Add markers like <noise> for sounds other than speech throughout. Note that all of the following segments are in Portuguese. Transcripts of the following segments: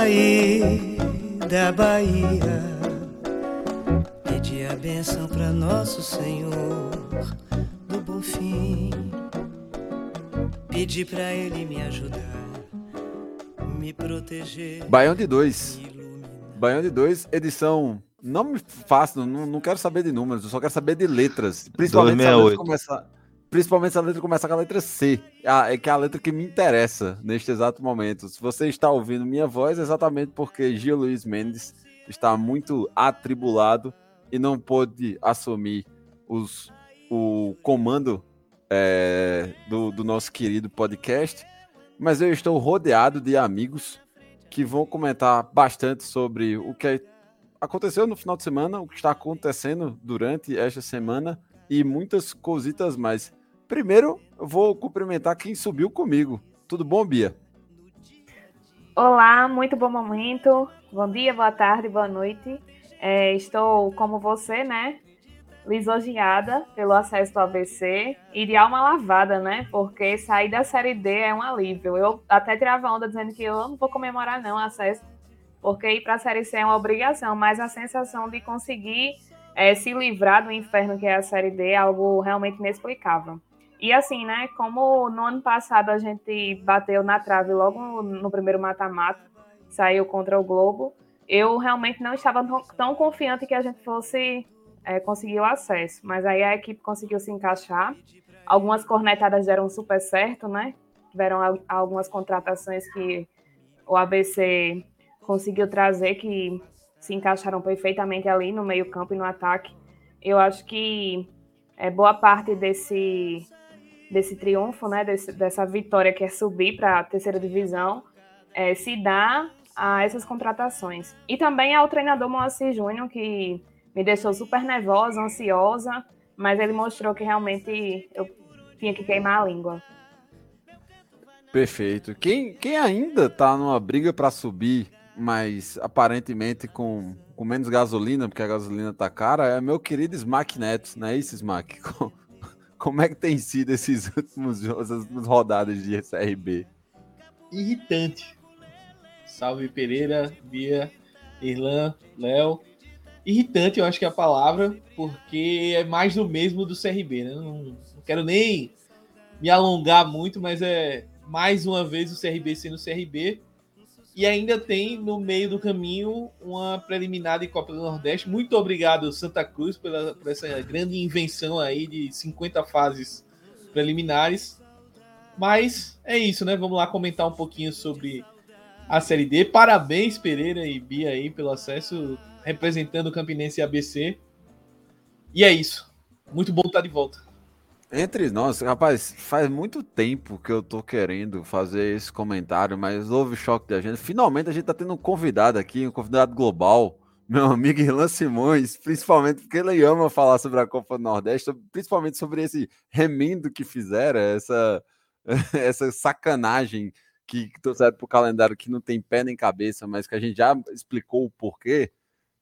Saí da Bahia, pedi a benção para Nosso Senhor do Bom Fim. Pedi para Ele me ajudar, me proteger. Baião de 2. Baião de 2, edição. Não me faço, não, não quero saber de números, eu só quero saber de letras. Principalmente se a letra 268. começar. Principalmente se a letra começar com a letra C. Ah, é que é a letra que me interessa neste exato momento. Se você está ouvindo minha voz, é exatamente porque Gil Luiz Mendes está muito atribulado e não pôde assumir os, o comando é, do, do nosso querido podcast. Mas eu estou rodeado de amigos que vão comentar bastante sobre o que aconteceu no final de semana, o que está acontecendo durante esta semana e muitas cositas mais. Primeiro, eu vou cumprimentar quem subiu comigo. Tudo bom, Bia? Olá, muito bom momento. Bom dia, boa tarde, boa noite. É, estou, como você, né? Lisonjeada pelo acesso ao ABC e de alma lavada, né? Porque sair da Série D é um alívio. Eu até tirava onda dizendo que eu não vou comemorar, não, acesso, porque ir para a Série C é uma obrigação, mas a sensação de conseguir é, se livrar do inferno que é a Série D é algo realmente inexplicável. E assim, né? Como no ano passado a gente bateu na trave logo no primeiro mata-mata, saiu contra o Globo, eu realmente não estava tão, confiante que a gente fosse é, conseguir o acesso. Mas aí a equipe conseguiu se encaixar. Algumas cornetadas deram super certo, né? Tiveram al- algumas contratações que o ABC conseguiu trazer que se encaixaram perfeitamente ali no meio-campo e no ataque. Eu acho que é, boa parte desse, desse triunfo, né, desse- dessa vitória que é subir para a terceira divisão, é, se dá a essas contratações. E também ao treinador Moacir Júnior, que me deixou super nervosa, ansiosa, mas ele mostrou que realmente eu tinha que queimar a língua. Perfeito. Quem, quem ainda tá numa briga para subir, mas aparentemente com, com menos gasolina, porque a gasolina tá cara, é meu querido Smack Neto, não é isso, Smack? <laughs> Co- Como é que tem sido esses <laughs> últimos essas rodadas de CRB? Irritante. Salve Pereira, Bia, Irlan, Léo. Irritante, eu acho que é a palavra, porque é mais do mesmo do CRB, né? Não, não quero nem me alongar muito, mas é mais uma vez o CRB sendo CRB. E ainda tem no meio do caminho uma preliminar de Copa do Nordeste. Muito obrigado, Santa Cruz, pela, por essa grande invenção aí de 50 fases preliminares. Mas é isso, né? Vamos lá comentar um pouquinho sobre a Série D. Parabéns, Pereira e Bia aí pelo acesso, representando o Campinense e ABC. E é isso. Muito bom estar de volta. Entre nós, rapaz, faz muito tempo que eu tô querendo fazer esse comentário, mas houve choque de agenda. Finalmente a gente tá tendo um convidado aqui, um convidado global, meu amigo Irlan Simões, principalmente porque ele ama falar sobre a Copa do Nordeste, principalmente sobre esse remendo que fizeram, essa, <laughs> essa sacanagem que, que trouxeram pro calendário que não tem pé nem cabeça, mas que a gente já explicou o porquê.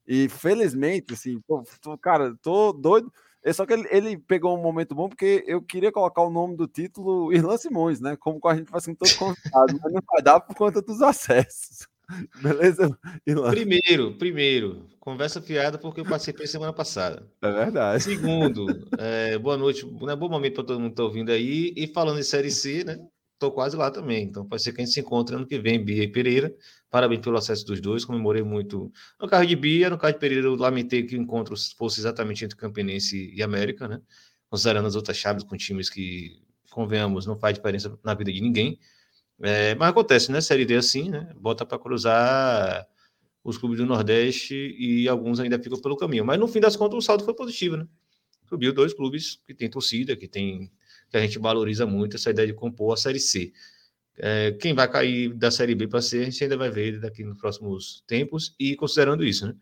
E felizmente, assim, tô- cara, tô doido. É só que ele, ele pegou um momento bom porque eu queria colocar o nome do título <laughs> Irlan Simões, né? Como a gente faz com todo convidado, mas não vai dar por conta dos acessos. <laughs> Beleza, Irlan? Primeiro, primeiro, conversa fiada porque eu participei semana passada. É verdade. Segundo, é, <laughs> boa noite, né, bom momento para todo mundo que tá ouvindo aí. E falando em Série C, né? Tô quase lá também. Então pode ser que a gente se encontre ano que vem, Bia e Pereira. Parabéns pelo acesso dos dois. Comemorei muito no carro de Bia, no carro de Pereira. Eu lamentei que o encontro fosse exatamente entre Campinense e América, né? considerando as outras chaves com times que, convenhamos, não faz diferença na vida de ninguém. É, mas acontece, né? Série D assim, né? Bota para cruzar os clubes do Nordeste e alguns ainda ficam pelo caminho. Mas no fim das contas o saldo foi positivo, né? Subiu dois clubes que tem torcida, que tem que a gente valoriza muito essa ideia de compor a Série C. É, quem vai cair da Série B para C, a gente ainda vai ver daqui nos próximos tempos, e considerando isso, né?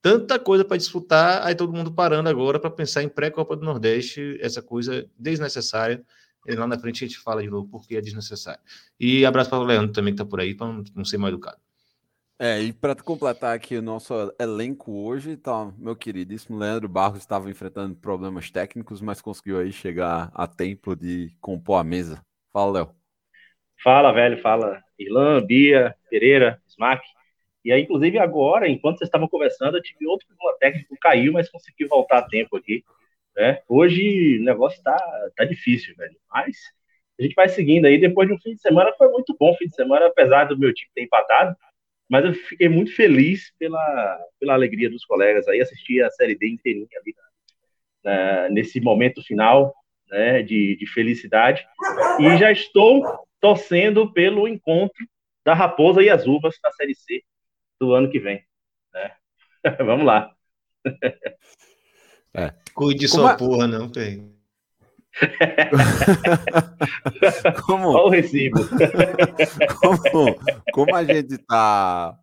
Tanta coisa para disputar, aí todo mundo parando agora para pensar em pré-Copa do Nordeste, essa coisa desnecessária. E lá na frente a gente fala de novo porque é desnecessário. E abraço para o Leandro também, que está por aí, para não ser mal educado. É, e para completar aqui o nosso elenco hoje, tá, meu queridíssimo Leandro Barros estava enfrentando problemas técnicos, mas conseguiu aí chegar a tempo de compor a mesa. Fala, Léo. Fala, velho, fala. Irlan, Bia, Pereira, Smack. E aí, inclusive, agora, enquanto vocês estavam conversando, eu tive outro problema técnico, caiu, mas consegui voltar a tempo aqui. Né? Hoje o negócio tá, tá difícil, velho. Mas a gente vai seguindo aí. Depois de um fim de semana, foi muito bom fim de semana, apesar do meu time ter empatado mas eu fiquei muito feliz pela, pela alegria dos colegas aí, assistir a Série D inteirinha ali, né, nesse momento final né, de, de felicidade. E já estou torcendo pelo encontro da Raposa e as Uvas na Série C do ano que vem. Né? <laughs> Vamos lá. É. Cuide sua a... porra, não, tem. <laughs> como, Olha o recibo. <laughs> como, como a gente tá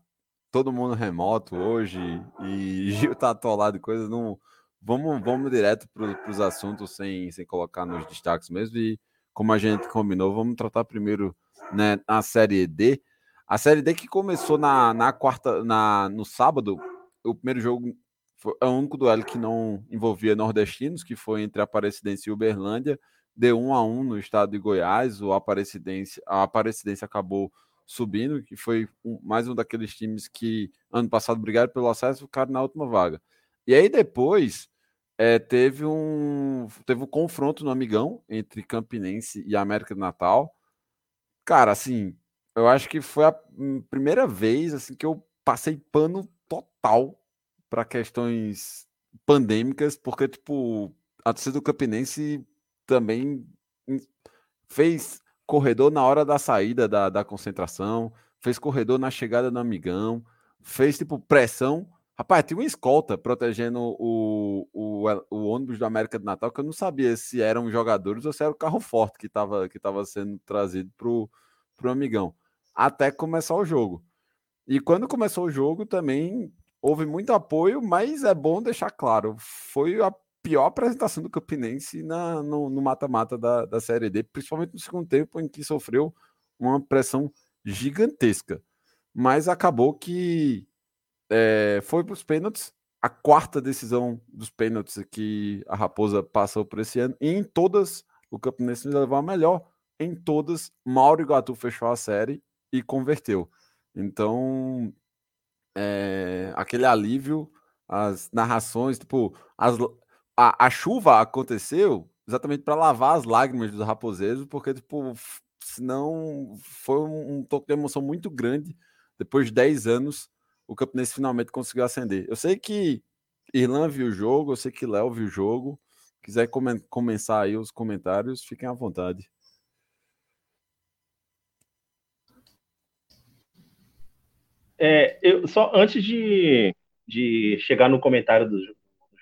todo mundo remoto hoje e Gil tá atolado de coisas, não vamos, vamos direto para os assuntos sem, sem colocar nos destaques mesmo. E como a gente combinou, vamos tratar primeiro né, a série D. A série D que começou na, na quarta, na, no sábado, o primeiro jogo foi o único duelo que não envolvia nordestinos, que foi entre Aparecidense e Uberlândia. Deu um a um no estado de Goiás. O Aparecidense, a Aparecidense acabou subindo, que foi um, mais um daqueles times que ano passado brigaram pelo acesso e ficaram na última vaga. E aí depois é, teve um teve um confronto no Amigão entre Campinense e América do Natal. Cara, assim, eu acho que foi a primeira vez assim que eu passei pano total para questões pandêmicas, porque, tipo, a torcida do Campinense também fez corredor na hora da saída da, da concentração, fez corredor na chegada do amigão, fez, tipo, pressão. Rapaz, tinha uma escolta protegendo o, o, o ônibus do América do Natal, que eu não sabia se eram jogadores ou se era o carro forte que estava que tava sendo trazido pro, pro amigão. Até começar o jogo. E quando começou o jogo, também houve muito apoio, mas é bom deixar claro, foi a pior apresentação do Campinense na, no mata-mata da, da Série D, principalmente no segundo tempo, em que sofreu uma pressão gigantesca. Mas acabou que é, foi para os pênaltis, a quarta decisão dos pênaltis que a Raposa passou por esse ano, e em todas o Campinense levou a melhor, em todas, Mauro Iguatu fechou a série e converteu. Então, é, aquele alívio, as narrações, tipo, as, a, a chuva aconteceu exatamente para lavar as lágrimas dos raposeiros, porque, tipo, senão foi um, um toque de emoção muito grande. Depois de 10 anos, o Campinense finalmente conseguiu acender. Eu sei que Irlan viu o jogo, eu sei que Léo viu o jogo. Quiser come começar aí os comentários, fiquem à vontade. É, eu, só antes de, de chegar no comentário do,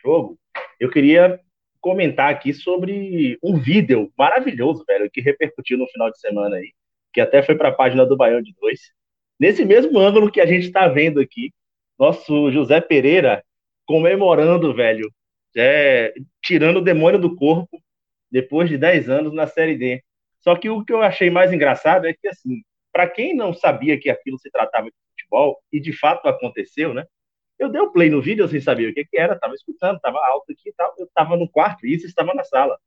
jogo, eu queria comentar aqui sobre um vídeo maravilhoso, velho, que repercutiu no final de semana aí, que até foi para a página do Baião de Dois. Nesse mesmo ângulo que a gente está vendo aqui, nosso José Pereira comemorando, velho, é, tirando o demônio do corpo depois de 10 anos na Série D. Só que o que eu achei mais engraçado é que, assim, para quem não sabia que aquilo se tratava de futebol, e de fato aconteceu, né? Eu dei o um play no vídeo sem saber o que, que era, tava escutando, tava alto aqui e tal, eu tava no quarto, e isso estava na sala.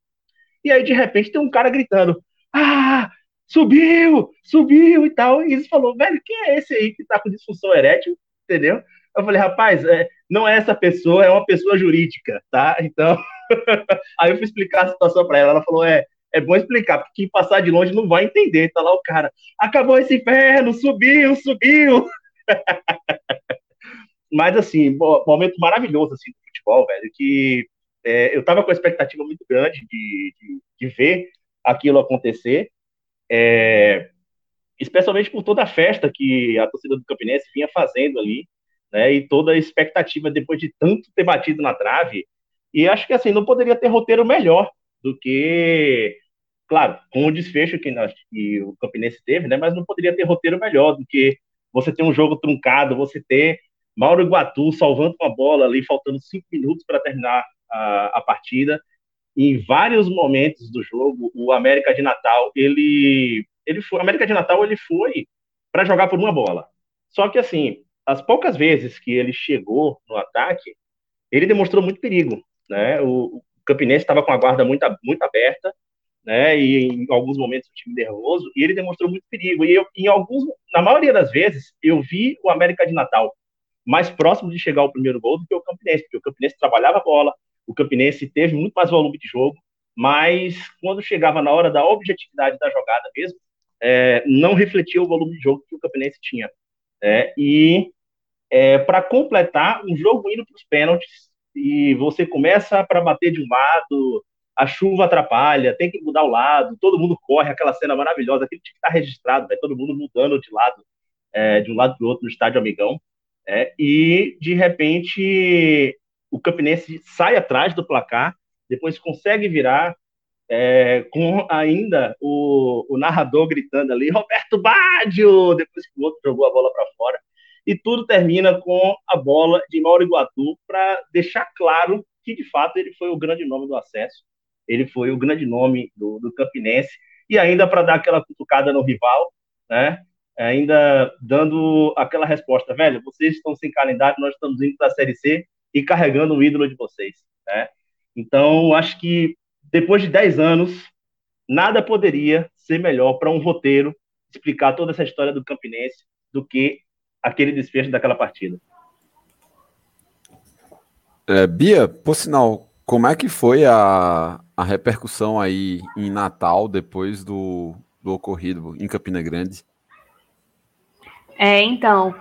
E aí, de repente, tem um cara gritando: Ah, subiu, subiu e tal. E isso falou, velho, quem é esse aí que tá com disfunção erétil? Entendeu? Eu falei, rapaz, é, não é essa pessoa, é uma pessoa jurídica, tá? Então, <laughs> aí eu fui explicar a situação para ela. Ela falou, é, é bom explicar, porque quem passar de longe não vai entender. Tá lá o cara, acabou esse inferno, subiu, subiu. <laughs> Mas, assim, momento maravilhoso, assim, do futebol, velho, que É, eu estava com expectativa muito grande de, de, de ver aquilo acontecer, é, especialmente por toda a festa que a torcida do Campinense vinha fazendo ali, né, e toda a expectativa depois de tanto ter batido na trave. E acho que assim não poderia ter roteiro melhor do que, claro, com o desfecho que, nós, que o Campinense teve, né, mas não poderia ter roteiro melhor do que você ter um jogo truncado, você ter Mauro Iguatu salvando uma bola ali, faltando cinco minutos para terminar a, a partida. Em vários momentos do jogo, o América de Natal, ele, ele foi, o América de Natal ele foi para jogar por uma bola. Só que assim, as poucas vezes que ele chegou no ataque, ele demonstrou muito perigo, né? O, o Campinense estava com a guarda muito, muito aberta, né? E em alguns momentos o time nervoso, e ele demonstrou muito perigo. E eu, em alguns, na maioria das vezes, eu vi o América de Natal mais próximo de chegar ao primeiro gol do que o Campinense, porque o Campinense trabalhava a bola, o Campinense teve muito mais volume de jogo, mas quando chegava na hora da objetividade da jogada mesmo, é, não refletia o volume de jogo que o Campinense tinha. É, e é, para completar, um jogo indo para os pênaltis, e você começa para bater de um lado, a chuva atrapalha, tem que mudar o lado, todo mundo corre, aquela cena maravilhosa, aquele tinha que estar tá registrado, né? todo mundo mudando de lado, é, de um lado para o outro no estádio Amigão. É, e, de repente, o Campinense sai atrás do placar, depois consegue virar, é, com ainda o, o, narrador gritando ali, Roberto Baggio, depois que o outro jogou a bola para fora. E tudo termina com a bola de Mauro Iguatu para deixar claro que, de fato, ele foi o grande nome do acesso, ele foi o grande nome do, do Campinense, e ainda para dar aquela cutucada no rival, né? ainda dando aquela resposta, velho, vocês estão sem calendário, nós estamos indo para a Série C e carregando o ídolo de vocês, né? Então, acho que depois de 10 anos, nada poderia ser melhor para um roteiro explicar toda essa história do Campinense do que aquele desfecho daquela partida. É, Bia, por sinal, como é que foi a, a repercussão aí em Natal depois do, do ocorrido em Campina Grande? É, então,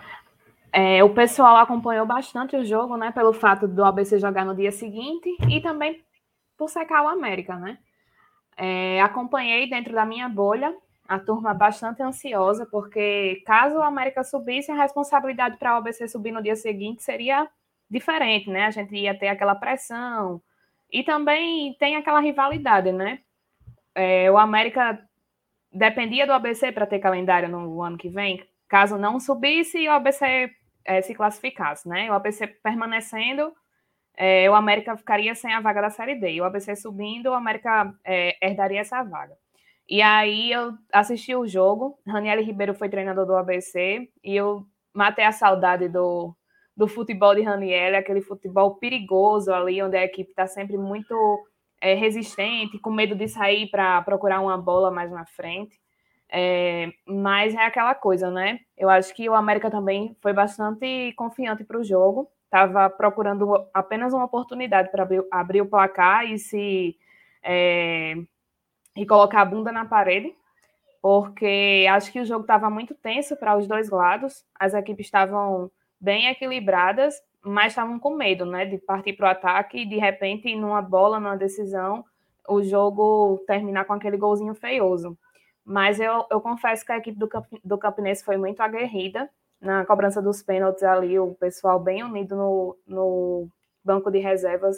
é, o pessoal acompanhou bastante o jogo, né? Pelo fato do ABC jogar no dia seguinte e também por secar o América, né? É, acompanhei dentro da minha bolha a turma bastante ansiosa, porque caso o América subisse, a responsabilidade para o ABC subir no dia seguinte seria diferente, né? A gente ia ter aquela pressão. E também tem aquela rivalidade, né? É, o América dependia do ABC para ter calendário no ano que vem caso não subisse o ABC é, se classificasse, né? O ABC permanecendo, é, o América ficaria sem a vaga da Série D. E o ABC subindo, o América é, herdaria essa vaga. E aí eu assisti o jogo, Raniel Ribeiro foi treinador do ABC, e eu matei a saudade do, do futebol de Raniel, aquele futebol perigoso ali, onde a equipe está sempre muito é, resistente, com medo de sair para procurar uma bola mais na frente. É, mas é aquela coisa, né? Eu acho que o América também foi bastante confiante para o jogo, estava procurando apenas uma oportunidade para abrir, abrir, o placar e se é, e colocar a bunda na parede, porque acho que o jogo estava muito tenso para os dois lados, as equipes estavam bem equilibradas, mas estavam com medo, né, de partir para o ataque e de repente, numa bola, numa decisão, o jogo terminar com aquele golzinho feioso. Mas eu, eu confesso que a equipe do, Camp, do Campinense foi muito aguerrida na cobrança dos pênaltis ali, o pessoal bem unido no, no banco de reservas.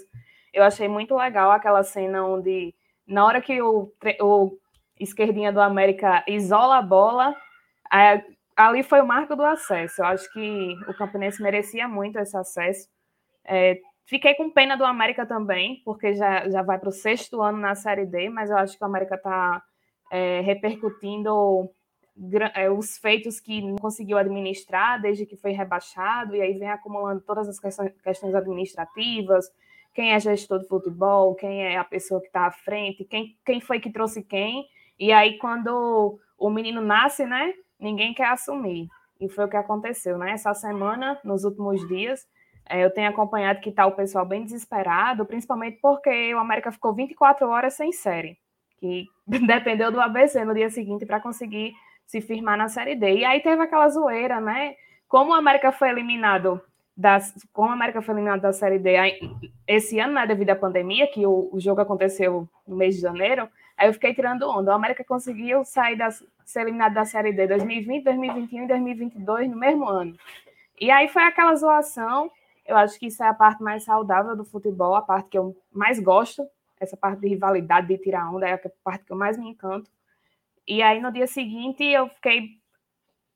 Eu achei muito legal aquela cena onde, na hora que o, o esquerdinha do América isola a bola, ali foi o marco do acesso. Eu acho que o Campinense merecia muito esse acesso. É, fiquei com pena do América também, porque já, já vai para o sexto ano na Série D, mas eu acho que o América está é, repercutindo é, os feitos que não conseguiu administrar desde que foi rebaixado, e aí vem acumulando todas as questões administrativas, quem é gestor de futebol, quem é a pessoa que está à frente, quem, quem foi que trouxe quem, e aí quando o menino nasce, né, ninguém quer assumir. E foi o que aconteceu, né? Essa semana, nos últimos dias, é, eu tenho acompanhado que está o pessoal bem desesperado, principalmente porque o América ficou 24 horas sem série que <laughs> dependeu do ABC no dia seguinte para conseguir se firmar na Série D. E aí teve aquela zoeira, né? Como o América foi eliminado das, como a América foi eliminada da Série D esse ano, né, devido à pandemia, que o, o jogo aconteceu no mês de janeiro, aí eu fiquei tirando onda. A América conseguiu sair da, ser eliminada da Série D 2020, 2021 e 2022 no mesmo ano. E aí foi aquela zoação. Eu acho que isso é a parte mais saudável do futebol, a parte que eu mais gosto, essa parte de rivalidade, de tirar onda, é a parte que eu mais me encanto. E aí no dia seguinte eu fiquei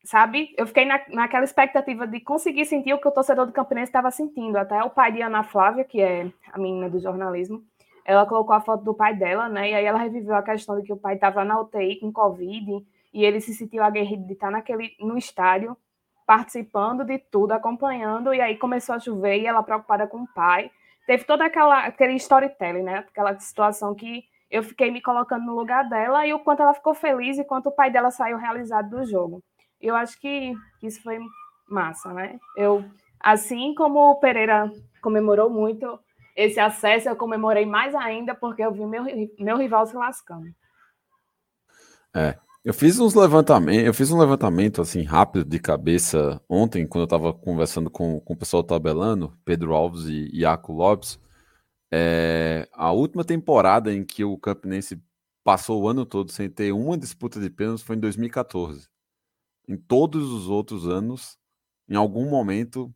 sabe? Eu fiquei na, naquela expectativa de conseguir sentir o que o torcedor do Campinense estava sentindo. Até o pai de Ana Flávia, que é a menina do jornalismo, ela colocou a foto do pai dela, né? E aí ela reviveu a questão de que o pai estava na UTI com Covid e ele se sentiu aguerrido de estar naquele, no estádio, participando de tudo, acompanhando, e aí começou a chover e ela preocupada com o pai. Teve toda aquela aquele storytelling, né? Aquela situação que eu fiquei me colocando no lugar dela e o quanto ela ficou feliz e quanto o pai dela saiu realizado do jogo eu acho que isso foi massa, né? Eu, assim como o Pereira comemorou muito esse acesso, eu comemorei mais ainda porque eu vi meu, meu rival se lascando. É, eu fiz uns levantamentos, eu fiz um levantamento assim rápido de cabeça ontem, quando eu estava conversando com, com o pessoal tabelando, Pedro Alves e Iaco Lopes. É, a última temporada em que o Campinense passou o ano todo sem ter uma disputa de pênaltis foi em 2014 em todos os outros anos, em algum momento,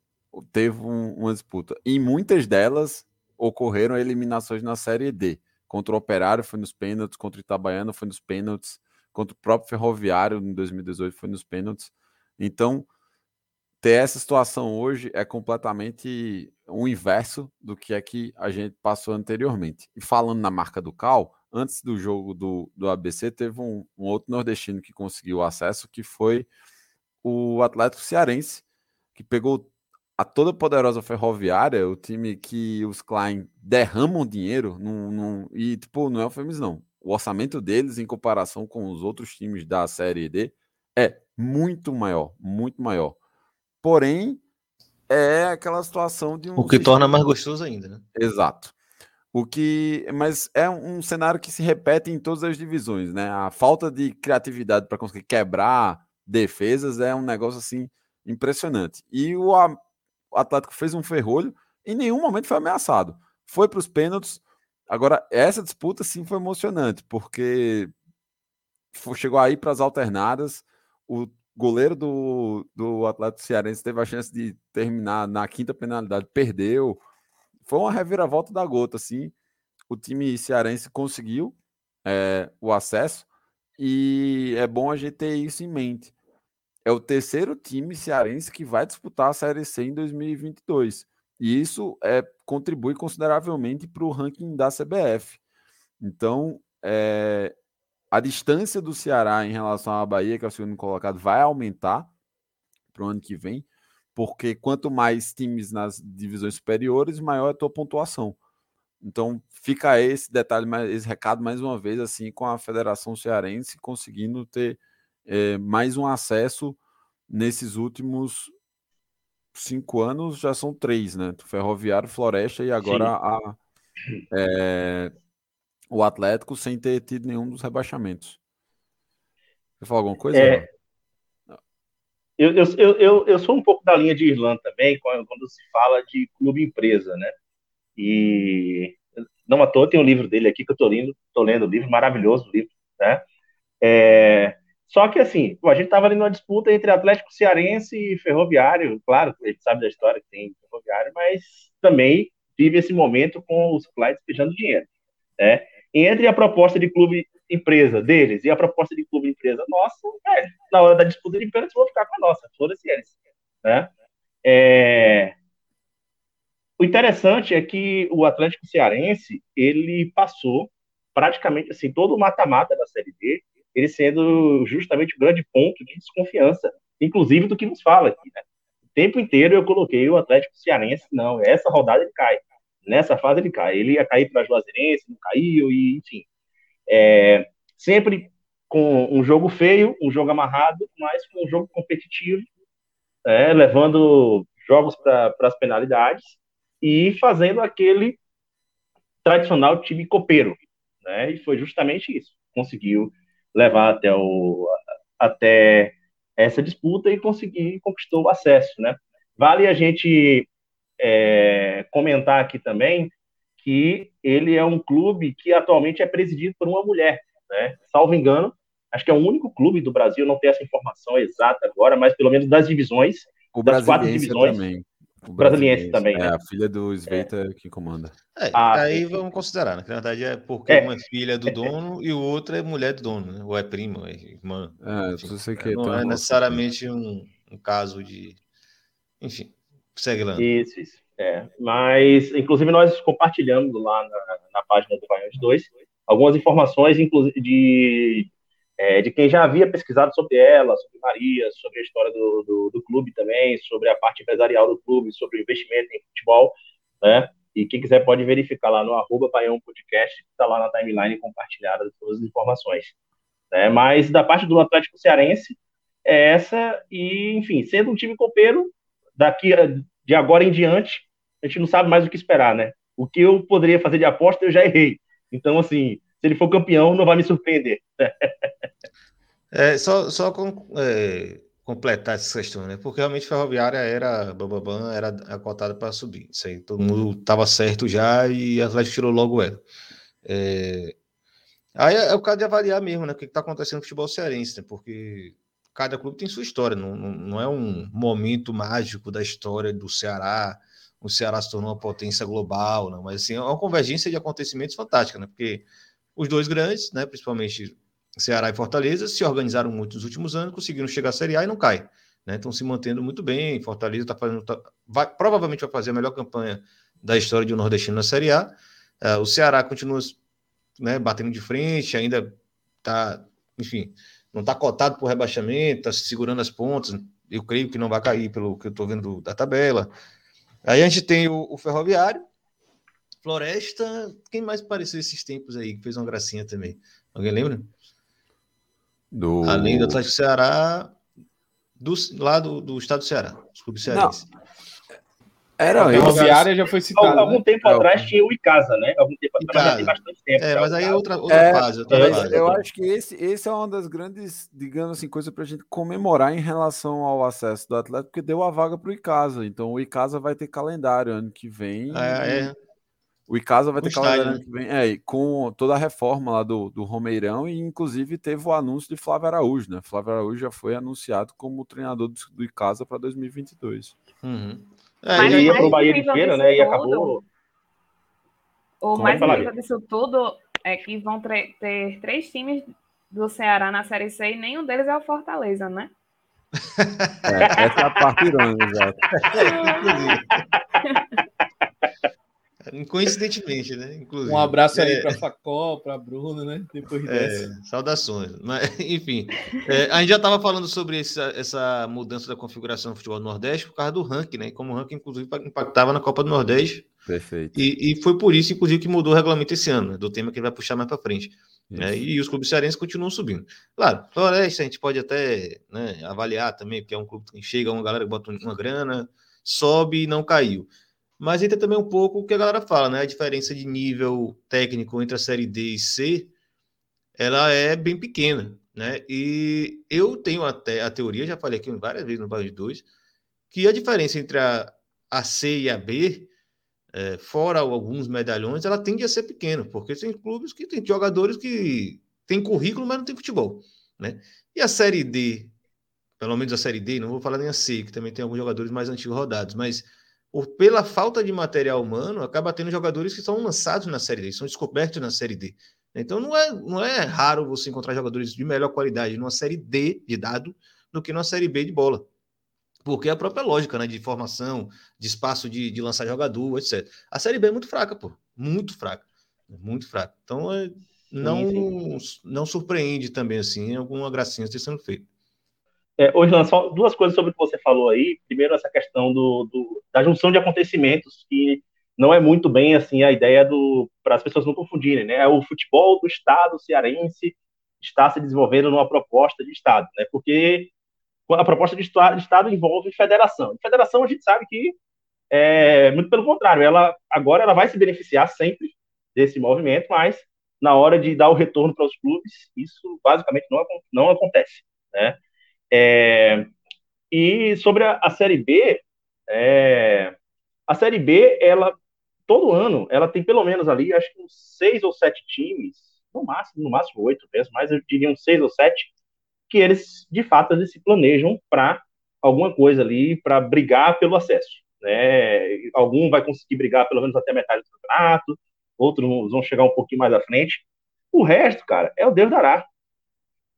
teve um, uma disputa. E muitas delas ocorreram eliminações na Série D. Contra o Operário foi nos pênaltis, contra o Itabaiana foi nos pênaltis, contra o próprio Ferroviário em 2018 foi nos pênaltis. Então, ter essa situação hoje é completamente o inverso do que é que a gente passou anteriormente. E falando na marca do Cal, antes do jogo do, do ABC, teve um, um outro nordestino que conseguiu acesso, que foi o Atlético Cearense, que pegou a toda poderosa Ferroviária, o time que os Klein derramam dinheiro num, num, e, tipo, não é eufemismo, não. O orçamento deles, em comparação com os outros times da Série D, é muito maior, muito maior. Porém, é aquela situação de um. O que sistema... torna mais gostoso ainda, né? Exato. O que, mas é um cenário que se repete em todas as divisões, né? A falta de criatividade para conseguir quebrar defesas é um negócio assim impressionante. E o, o Atlético fez um ferrolho, em nenhum momento foi ameaçado. Foi para os pênaltis. Agora, essa disputa sim foi emocionante, porque chegou aí para as alternadas. O goleiro do, do Atlético Cearense teve a chance de terminar na quinta penalidade, perdeu foi uma reviravolta da gota, assim. O time cearense conseguiu é, o acesso e é bom a gente ter isso em mente. É o terceiro time cearense que vai disputar a Série C em 2022. E isso é, contribui consideravelmente para o ranking da CBF. Então, é, a distância do Ceará em relação à Bahia, que é o segundo colocado, vai aumentar para o ano que vem porque quanto mais times nas divisões superiores, maior é a tua pontuação. Então fica esse detalhe, esse recado mais uma vez, assim, com a Federação Cearense conseguindo ter é, mais um acesso nesses últimos cinco anos, já são três, né? Ferroviário, Floresta e agora a, é, o Atlético sem ter tido nenhum dos rebaixamentos. Você falou alguma coisa? É, eu, eu, eu, eu sou um pouco da linha de Irlanda também, quando, quando se fala de clube-empresa, né? E não à toa tem um livro dele aqui que eu tô lendo, tô lendo o livro, maravilhoso o livro, né? É, só que assim, a gente estava ali numa disputa entre Atlético Cearense e Ferroviário, claro, a gente sabe da história que tem Ferroviário, mas também vive esse momento com os clientes despejando dinheiro, né? Entre a proposta de clube empresa deles e a proposta de clube empresa nossa, é, na hora da disputa de pênaltis, vou ficar com a nossa, foda-se eles. Né? É... O interessante é que o Atlético Cearense, ele passou praticamente assim, todo o mata-mata da Série D, ele sendo justamente o grande ponto de desconfiança, inclusive do que nos fala aqui, né? O tempo inteiro eu coloquei o Atlético Cearense, não, essa rodada ele cai, nessa fase ele cai, ele ia cair para Juazeirense, não caiu, e enfim, é, sempre com um jogo feio, um jogo amarrado, mas com um jogo competitivo, é, levando jogos para as penalidades e fazendo aquele tradicional time copeiro. Né? E foi justamente isso. Conseguiu levar até, o, até essa disputa e conseguir conquistou o acesso. Né? Vale a gente é, comentar aqui também que ele é um clube que atualmente é presidido por uma mulher, né? Salvo engano, acho que é o único clube do Brasil, não tenho essa informação exata agora, mas pelo menos das divisões, O das quatro divisões. também. O Brasiliense também, É, né? a filha do Sveita que comanda. É, Ah, aí sim. vamos considerar, né? Que na verdade é porque É. uma é filha do dono e o outro é mulher do dono, né? Ou é prima, ou é irmã. É, Enfim, sei que não é necessariamente um, um caso de. Enfim, segue lá. Isso, isso. É, mas, inclusive, nós compartilhamos lá na, na página do Baiões 2 algumas informações, inclusive, de, é, de quem já havia pesquisado sobre ela, sobre Maria, sobre a história do, do, do clube também, sobre a parte empresarial do clube, sobre o investimento em futebol, né? E quem quiser pode verificar lá no arroba Baião Podcast, que está lá na timeline compartilhada todas as informações. Né? Mas da parte do Atlético Cearense, é essa, e, enfim, sendo um time copeiro, daqui de agora em diante, a gente não sabe mais o que esperar, né? O que eu poderia fazer de aposta, eu já errei. Então, assim, se ele for campeão, não vai me surpreender. É, só só com- é, completar essa questão, né? Porque realmente Ferroviária era Bambambam, era cotada para subir. Isso aí todo mundo estava certo já e Atlético tirou logo ela. É, aí é, é o caso de avaliar mesmo, né? O que está acontecendo no futebol cearense, né? Porque cada clube tem sua história, não, não, não é um momento mágico da história do Ceará. O Ceará se tornou uma potência global, não, mas assim, é uma convergência de acontecimentos fantástica, né? Porque os dois grandes, né, principalmente Ceará e Fortaleza, se organizaram muito nos últimos anos, conseguiram chegar à Série A e não cai. Né? Estão se mantendo muito bem. Fortaleza está fazendo. Tá, vai, provavelmente vai fazer a melhor campanha da história de um nordestino na Série A. Uh, o Ceará continua né, batendo de frente, ainda está, enfim, não está cotado por rebaixamento, está segurando as pontas. Eu creio que não vai cair, pelo que eu estou vendo da tabela. Aí a gente tem o, o Ferroviário, Floresta. Quem mais pareceu esses tempos aí, que fez uma gracinha também? Alguém lembra? Do... Além do Atlético Ceará, do, lá do, do estado do Ceará, os clubes cearenses. Era a eu, Ferroviária já foi Algum, citada. algum né? tempo É, atrás tinha o Icasa, né? Algum tempo atrás, mas já tem bastante tempo. É, mas o aí é outra, outra É, fase. Outra Mas fase. eu acho que esse, esse é uma das grandes, digamos assim, coisas para a gente comemorar em relação ao acesso do Atlético, porque deu a vaga para o Icasa. Então o Icasa vai ter calendário ano que vem. É, é. O Icasa vai ter calendário ano que vem. É, e com toda a reforma lá do, do Romeirão, e inclusive teve o anúncio de Flávio Araújo, né? Flávio Araújo já foi anunciado como treinador do, do Icasa para 2022. Uhum. É, Mas e Ele ia mais pro Bahia de Feira, né? E tudo- acabou. O Pode mais incrível disso tudo é que vão ter três times do Ceará na Série C e nenhum deles é o Fortaleza, né? <laughs> É, essa é a parte irônica, exato. <laughs> <laughs> Coincidentemente, né? Inclusive. Um abraço aí É, pra Facó, pra Bruno, né? Depois dessa. É, saudações. Mas, <laughs> enfim, é, a gente já estava falando sobre essa, essa mudança da configuração do futebol do Nordeste por causa do ranking, né? Como o ranking, inclusive, impactava na Copa do Nordeste. Perfeito. E, e foi por isso, inclusive, que mudou o regulamento esse ano, né, do tema que ele vai puxar mais para frente. né, e os clubes cearenses continuam subindo. Claro, Floresta a gente pode até né, avaliar também, porque é um clube que chega uma galera que bota uma grana, sobe e não caiu. Mas entra também um pouco o que a galera fala, né? A diferença de nível técnico entre a série D e C, ela é bem pequena, né? E eu tenho até a teoria, já falei aqui várias vezes no Bairro de Dois, que a diferença entre a, a C e a B, é, fora alguns medalhões, ela tende a ser pequena, porque tem clubes que tem jogadores que têm currículo, mas não tem futebol, né? E a série D, pelo menos a série D, não vou falar nem a C, que também tem alguns jogadores mais antigos rodados, mas por, pela falta de material humano, acaba tendo jogadores que são lançados na série D, são descobertos na série D. Então não é, não é raro você encontrar jogadores de melhor qualidade numa série D de dado do que numa série B de bola. Porque é a própria lógica, né? De formação, de espaço de, de lançar jogador, etc. A série B é muito fraca, pô. Muito fraca. Muito fraca. Então é, não, não surpreende também, assim, alguma gracinha ter sendo feita. É, hoje, só duas coisas sobre o que você falou aí. Primeiro, essa questão do, do, da junção de acontecimentos, que não é muito bem assim a ideia do para as pessoas não confundirem, né? É o futebol do Estado cearense está se desenvolvendo numa proposta de Estado, né? Porque a proposta de Estado, de estado envolve federação. E federação a gente sabe que é muito pelo contrário, ela agora ela vai se beneficiar sempre desse movimento, mas na hora de dar o retorno para os clubes, isso basicamente não, não acontece, né? É, e sobre a, a Série B, é, A Série B, ela todo ano, ela tem pelo menos ali, acho que uns seis ou sete times, no máximo, no máximo oito mesmo, mas eu diria uns seis ou sete, que eles, de fato, eles se planejam para alguma coisa ali, para brigar pelo acesso. Né? Algum vai conseguir brigar pelo menos até metade do campeonato, outros vão chegar um pouquinho mais à frente. O resto, cara, é o Deus dará.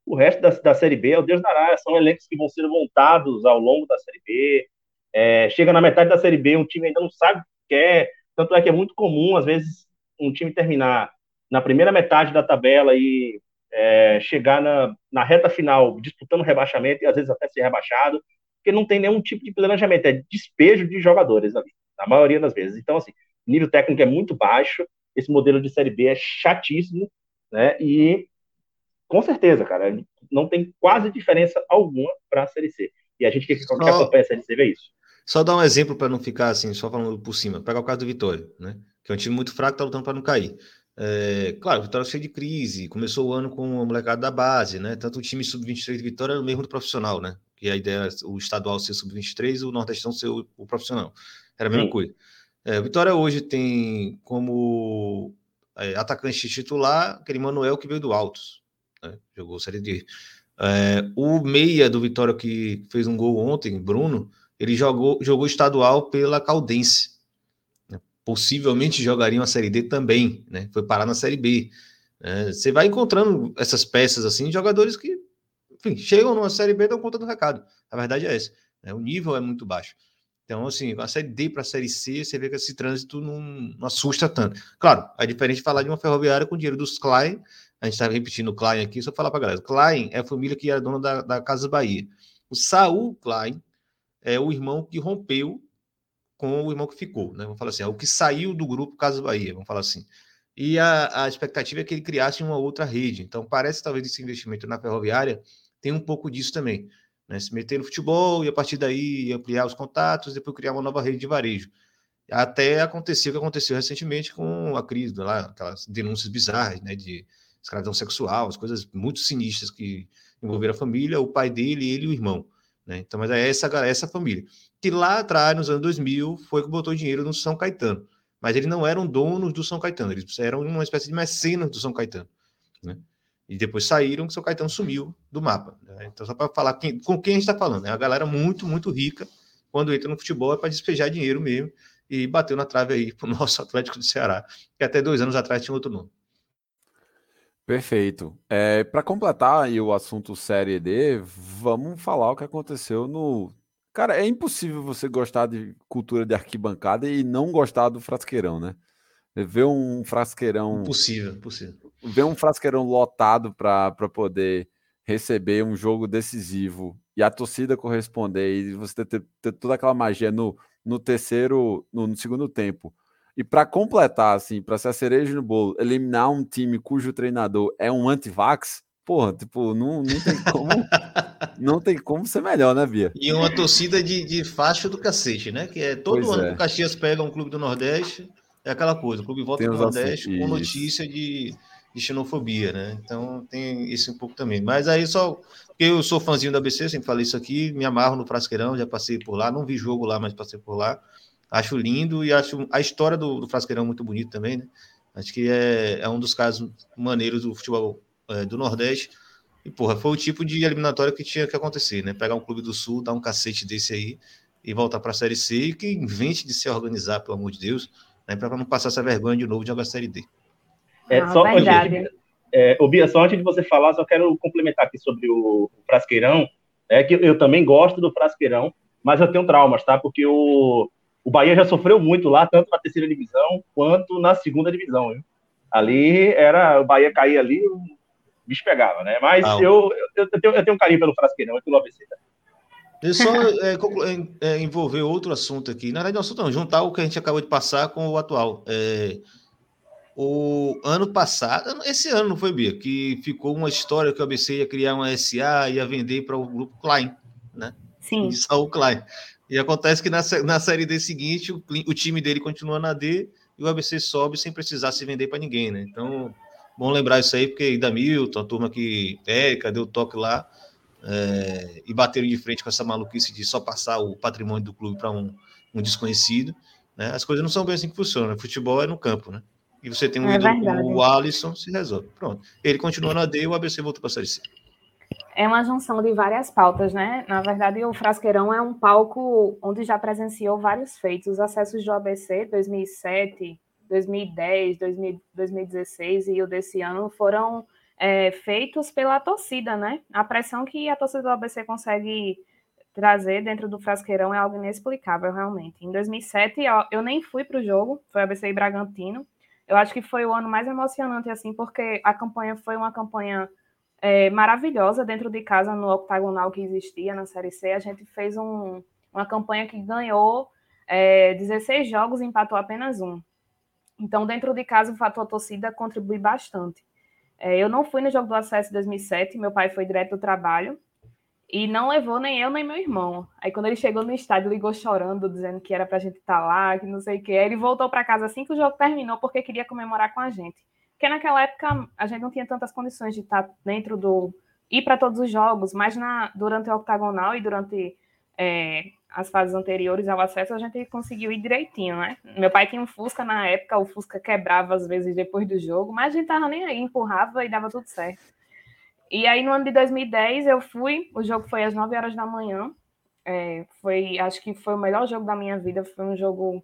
O resto da, da Série B é o Deus dará. São elencos que vão ser montados ao longo da Série B. É, chega na metade da Série B, um time ainda não sabe o que quer. Tanto é que é muito comum, às vezes, um time terminar na primeira metade da tabela e é, chegar na, na reta final disputando rebaixamento e às vezes até ser rebaixado, porque não tem nenhum tipo de planejamento, é despejo de jogadores ali, na maioria das vezes. Então, assim, nível técnico é muito baixo, esse modelo de Série B é chatíssimo, né? E com certeza, cara, não tem quase diferença alguma para a Série C. E a gente que, só, acompanha a Série C vê isso. Só dar um exemplo para não ficar assim, só falando por cima. Pegar o caso do Vitória, né? Que é um time muito fraco, tá lutando para não cair. É, claro, o Vitória é cheio de crise, começou o ano com a molecada da base, né? Tanto o time sub-23 de Vitória era o mesmo do profissional, né? Que a ideia era o estadual ser sub-23 e o Nordestão ser o, o, profissional. Era a mesma Sim. coisa. É, o Vitória hoje tem como é, atacante titular aquele Manuel que veio do Altos, né? jogou Série D. É, o meia do Vitória que fez um gol ontem, Bruno, ele jogou, jogou estadual pela Caldense possivelmente jogariam a Série D também, né? Foi parar na Série B. É, você vai encontrando essas peças assim, jogadores que, enfim, chegam numa Série B e dão conta do recado. A verdade é essa. Né? O nível é muito baixo. Então, assim, a Série D para a Série C, você vê que esse trânsito não, não, assusta tanto. Claro, é diferente falar de uma ferroviária com dinheiro dos Klein. A gente está repetindo o Klein aqui, só falar para a galera. Klein é a família que era dona da, da Casa Bahia. O Saul Klein é o irmão que rompeu com o irmão que ficou, né? Vamos falar assim, é o que saiu do grupo Casa Bahia, vamos falar assim. E a, a expectativa é que ele criasse uma outra rede. Então, parece talvez esse investimento na ferroviária tem um pouco disso também. Né? Se meter no futebol e a partir daí ampliar os contatos, depois criar uma nova rede de varejo. Até aconteceu o que aconteceu recentemente com a crise, lá, aquelas denúncias bizarras né, de escravidão sexual, as coisas muito sinistras que envolveram a família, o pai dele, ele e o irmão. Né? Então, mas é essa, essa família que lá atrás, nos anos 2000, foi que botou dinheiro no São Caetano. Mas eles não eram donos do São Caetano, eles eram uma espécie de mecenas do São Caetano. Né? E depois saíram que São Caetano sumiu do mapa. Né? Então, só para falar quem, com quem a gente está falando, é né? a galera muito, muito rica, quando entra no futebol é para despejar dinheiro mesmo, e bateu na trave aí para o <laughs> nosso Atlético do Ceará, que até dois anos atrás tinha outro nome. Perfeito. É, para completar aí o assunto Série D, vamos falar o que aconteceu no Cara, é impossível você gostar de cultura de arquibancada e não gostar do frasqueirão, né? Ver um frasqueirão. Impossível, impossível. Ver um frasqueirão lotado para poder receber um jogo decisivo e a torcida corresponder e você ter, ter toda aquela magia no, no terceiro, no, no segundo tempo. E para completar, assim, para ser a cereja no bolo, eliminar um time cujo treinador é um anti-vax, Porra, tipo, não, não tem como. não tem como ser melhor, né, Bia? E uma torcida de, de faixa do cacete, né? Que é todo pois ano é. que o Caxias pega um clube do Nordeste, é aquela coisa, o clube volta do Nordeste assim, com notícia de, de xenofobia, né? Então tem isso um pouco também. Mas aí só. Porque eu sou fãzinho da ABC, sempre falei isso aqui, me amarro no Frasqueirão, já passei por lá, não vi jogo lá, mas passei por lá. Acho lindo e acho a história do, do Frasqueirão muito bonita também, né? Acho que é, é um dos casos maneiros do futebol é, do Nordeste. E, porra, foi o tipo de eliminatória que tinha que acontecer, né? Pegar um clube do Sul, dar um cacete desse aí e voltar para a Série C e que invente de se organizar, pelo amor de Deus, né? Para não passar essa vergonha de novo de jogar a Série D. É, ah, só, antes de, é, ô Bia, só antes de você falar, só quero complementar aqui sobre o, o Frasqueirão. É que eu também gosto do Frasqueirão, mas eu tenho traumas, tá? Porque o, o Bahia já sofreu muito lá, tanto na terceira divisão quanto na segunda divisão. Viu? Ali era o Bahia cair ali, bicho pegava, né? Mas ah, eu, eu, eu, tenho, eu tenho um carinho pelo Frasqueirão e pelo ABC. Tá? Deixa só é, é, envolver outro assunto aqui. Na verdade, não assunto não, juntar o que a gente acabou de passar com o atual. É, o ano passado, esse ano não foi, Bia, que ficou uma história que o ABC ia criar uma SA, ia vender para o grupo Klein, né? Sim. Saul Klein. E acontece que na, na série D seguinte, o, o time dele continua na D e o ABC sobe sem precisar se vender para ninguém, né? Então, Bom lembrar isso aí, porque da Milton, a turma que Érica deu toque lá é, e bateram de frente com essa maluquice de só passar o patrimônio do clube para um, um, desconhecido. Né? As coisas não são bem assim que funcionam. Futebol é no campo, né? E você tem um É ídolo como o Alisson, se resolve. Pronto. Ele continua na D e o ABC voltou para a Série C. É uma junção de várias pautas, né? Na verdade, o Frasqueirão é um palco onde já presenciou vários feitos. Os acessos do ABC 2007, 2010, 2000, 2016 e o desse ano foram é, feitos pela torcida, né? A pressão que a torcida do ABC consegue trazer dentro do Frasqueirão é algo inexplicável, realmente. Em 2007, ó, eu nem fui para o jogo, foi ABC e Bragantino. Eu acho que foi o ano mais emocionante, assim, porque a campanha foi uma campanha é, maravilhosa dentro de casa no octagonal que existia na Série C. A gente fez um, uma campanha que ganhou é, 16 jogos e empatou apenas um. Então, dentro de casa, o fator torcida contribui bastante. É, eu não fui no jogo do acesso em 2007, meu pai foi direto do trabalho e não levou nem eu nem meu irmão. Aí, quando ele chegou no estádio, ligou chorando, dizendo que era para a gente estar lá, que não sei o quê. Aí ele voltou para casa assim que o jogo terminou, porque queria comemorar com a gente. Porque naquela época a gente não tinha tantas condições de estar dentro do. ir para todos os jogos, mas na, durante o octagonal e durante é, as fases anteriores ao acesso a gente conseguiu ir direitinho, né? Meu pai tinha um Fusca na época, o Fusca quebrava às vezes depois do jogo, mas a gente tava nem aí, empurrava e dava tudo certo. E aí no ano de 2010 eu fui, o jogo foi às 9 horas da manhã, é, foi, acho que foi o melhor jogo da minha vida, foi um jogo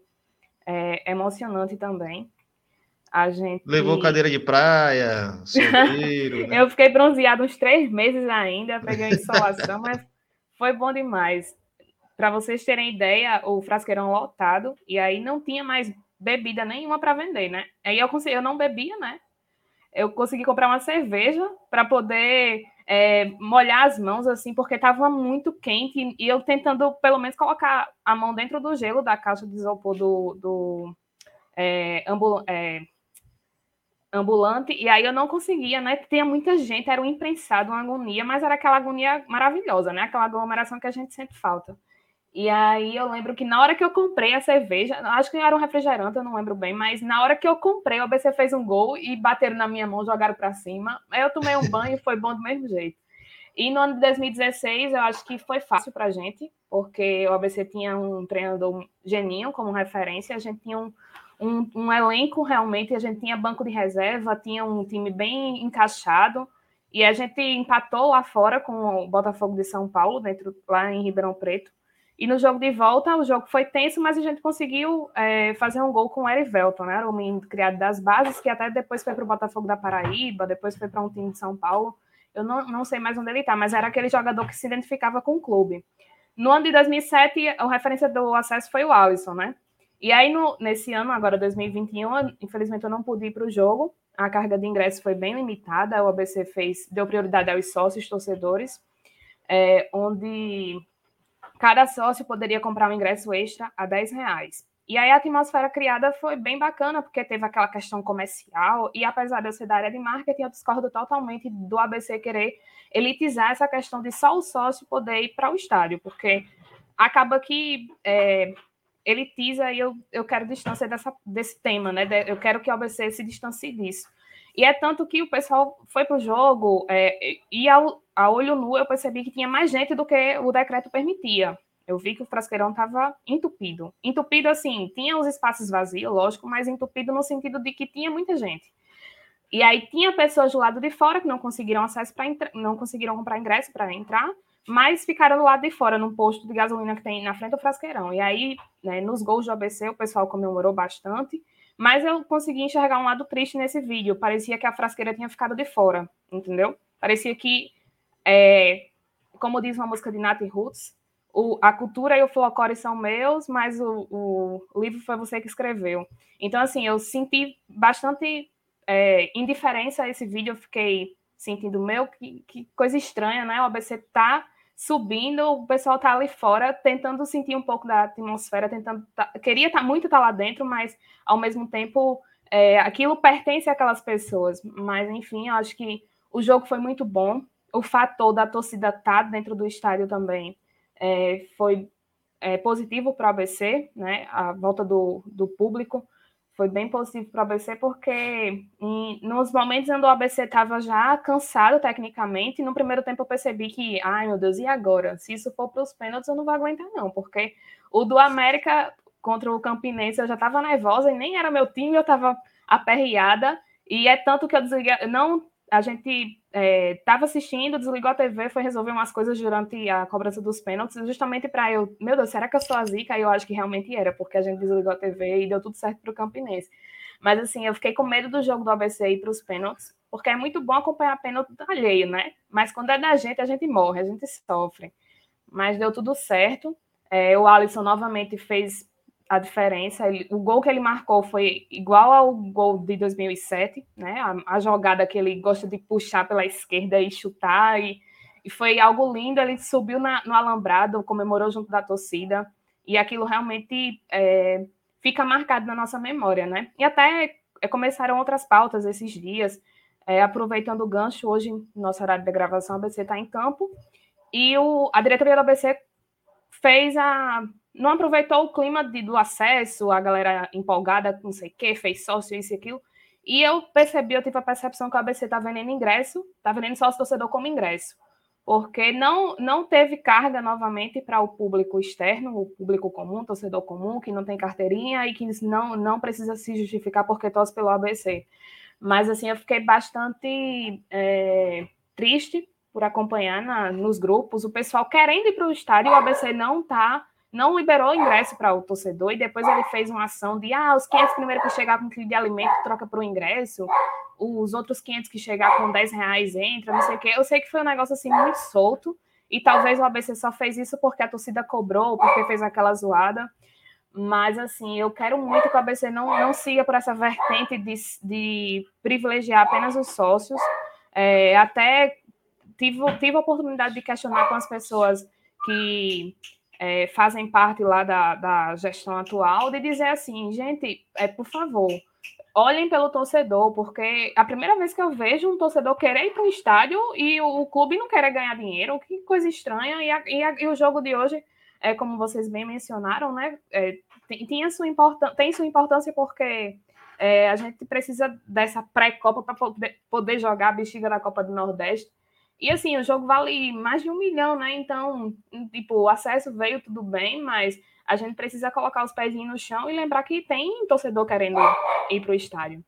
é, emocionante também. A gente... Levou cadeira de praia, <laughs> solteiro. né? Eu fiquei bronzeado uns três meses ainda, peguei insolação, <laughs> mas foi bom demais. Para vocês terem ideia, o frasqueirão lotado, e aí não tinha mais bebida nenhuma para vender, né? Aí eu, consegui, eu não bebia, né? Eu consegui comprar uma cerveja para poder é, molhar as mãos, assim, porque estava muito quente, e eu tentando, pelo menos, colocar a mão dentro do gelo da caixa de isopor do, do é, ambul é, ambulante, e aí eu não conseguia, né? Tinha muita gente, era um imprensado, uma agonia, mas era aquela agonia maravilhosa, né? Aquela aglomeração que a gente sente falta. E aí eu lembro que na hora que eu comprei a cerveja, acho que era um refrigerante, eu não lembro bem, mas na hora que eu comprei, o ABC fez um gol e bateram na minha mão, jogaram para cima. Eu tomei um <laughs> banho e foi bom do mesmo jeito. E no ano de 2016, eu acho que foi fácil para a gente, porque o ABC tinha um treinador geninho como referência, a gente tinha um, um, um, elenco realmente, a gente tinha banco de reserva, tinha um time bem encaixado, e a gente empatou lá fora com o Botafogo de São Paulo, dentro, lá em Ribeirão Preto. E no jogo de volta, o jogo foi tenso, mas a gente conseguiu é, fazer um gol com o Erivelton, né? O menino criado das bases, que até depois foi para o Botafogo da Paraíba, depois foi para um time de São Paulo. Eu não, não sei mais onde ele está, mas era aquele jogador que se identificava com o clube. No ano de 2007, a referência do acesso foi o Alisson, né? E aí, no, nesse ano, agora 2021, infelizmente eu não pude ir para o jogo. A carga de ingresso foi bem limitada. O ABC fez, deu prioridade aos sócios torcedores, é, onde cada sócio poderia comprar um ingresso extra a 10 reais. E aí a atmosfera criada foi bem bacana, porque teve aquela questão comercial, e apesar de eu ser da área de marketing, eu discordo totalmente do ABC querer elitizar essa questão de só o sócio poder ir para o estádio, porque acaba que é, elitiza e eu, eu quero distância dessa, desse tema, né? Eu quero que o ABC se distancie disso. E é tanto que o pessoal foi para o jogo é, e ao, a olho nu eu percebi que tinha mais gente do que o decreto permitia. Eu vi que o frasqueirão estava entupido. Entupido, assim, tinha os espaços vazios, lógico, mas entupido no sentido de que tinha muita gente. E aí tinha pessoas do lado de fora que não conseguiram acesso para não conseguiram comprar ingresso para entrar, mas ficaram do lado de fora, num posto de gasolina que tem na frente do frasqueirão. E aí, né, nos gols do ABC, o pessoal comemorou bastante. Mas eu consegui enxergar um lado triste nesse vídeo. Parecia que a frasqueira tinha ficado de fora, entendeu? Parecia que, é, como diz uma música de Nat Roots, o, a cultura e o folclore são meus, mas o, o, o, livro foi você que escreveu. Então, assim, eu senti bastante é, indiferença a esse vídeo. Eu fiquei sentindo, meu, que, que coisa estranha, né? O ABC tá subindo, o pessoal tá ali fora tentando sentir um pouco da atmosfera, tentando tá, queria tá, muito estar tá lá dentro, mas ao mesmo tempo é, aquilo pertence àquelas pessoas. Mas enfim, eu acho que o jogo foi muito bom. O fator da torcida estar tá dentro do estádio também é, foi é, positivo para o ABC, né? A volta do, do público foi bem positivo para o ABC, porque em, nos momentos onde o ABC estava já cansado tecnicamente, no primeiro tempo eu percebi que, ai meu Deus, e agora? Se isso for para os pênaltis, eu não vou aguentar, não, porque o do América, contra o Campinense, eu já estava nervosa e nem era meu time, eu estava aperreada. E é tanto que eu desliguei. Não, a gente estava é, assistindo, desligou a TV, foi resolver umas coisas durante a cobrança dos pênaltis, justamente para eu, meu Deus, será que eu sou a zica? E eu acho que realmente era, porque a gente desligou a TV e deu tudo certo para o Campinense. Mas assim, eu fiquei com medo do jogo do ABC ir para os pênaltis, porque é muito bom acompanhar pênalti alheio, né? Mas quando é da gente, a gente morre, a gente sofre. Mas deu tudo certo. É, o Alisson novamente fez a diferença. Ele, o gol que ele marcou foi igual ao gol de 2007, né? A, a, jogada que ele gosta de puxar pela esquerda e chutar, e, e foi algo lindo. Ele subiu na, no alambrado, comemorou junto da torcida, e aquilo realmente é, fica marcado na nossa memória, né? E até é, começaram outras pautas esses dias. É, aproveitando o gancho, hoje, nosso horário de gravação, a ABC está em campo, e o, a diretoria da ABC fez a não aproveitou o clima de, do acesso, a galera empolgada, não sei o quê, fez sócio, isso e aquilo. E eu percebi, eu tive a percepção que o ABC está vendendo ingresso, está vendendo sócio torcedor como ingresso. Porque não, não teve carga novamente para o público externo, o público comum, torcedor comum, que não tem carteirinha e que não, não precisa se justificar porque torce pelo ABC. Mas, assim, eu fiquei bastante é, triste por acompanhar na, nos grupos o pessoal querendo ir para o estádio o ABC não está não liberou o ingresso para o torcedor e depois ele fez uma ação de ah, os 500 primeiros que chegar com quilo de alimento troca por um ingresso, os outros 500 que chegar com 10 reais entra, não sei o quê. Eu sei que foi um negócio assim muito solto e talvez o ABC só fez isso porque a torcida cobrou, porque fez aquela zoada. Mas, assim, eu quero muito que o ABC não, não siga por essa vertente de, de privilegiar apenas os sócios. É, até tive, tive a oportunidade de questionar com as pessoas que é, fazem parte lá da, da gestão atual, de dizer assim, gente, é, por favor, olhem pelo torcedor, porque a primeira vez que eu vejo um torcedor querer ir para o estádio e o, o, clube não querer ganhar dinheiro, que coisa estranha, e, a, e, a, e o jogo de hoje, é, como vocês bem mencionaram, né, é, tem, tem, sua tem sua importância porque é, a gente precisa dessa pré-copa para poder, poder jogar a bexiga da Copa do Nordeste, e assim, o jogo vale mais de um milhão, né? Então, tipo, o acesso veio tudo bem, mas a gente precisa colocar os pezinhos no chão e lembrar que tem torcedor querendo ir para o estádio.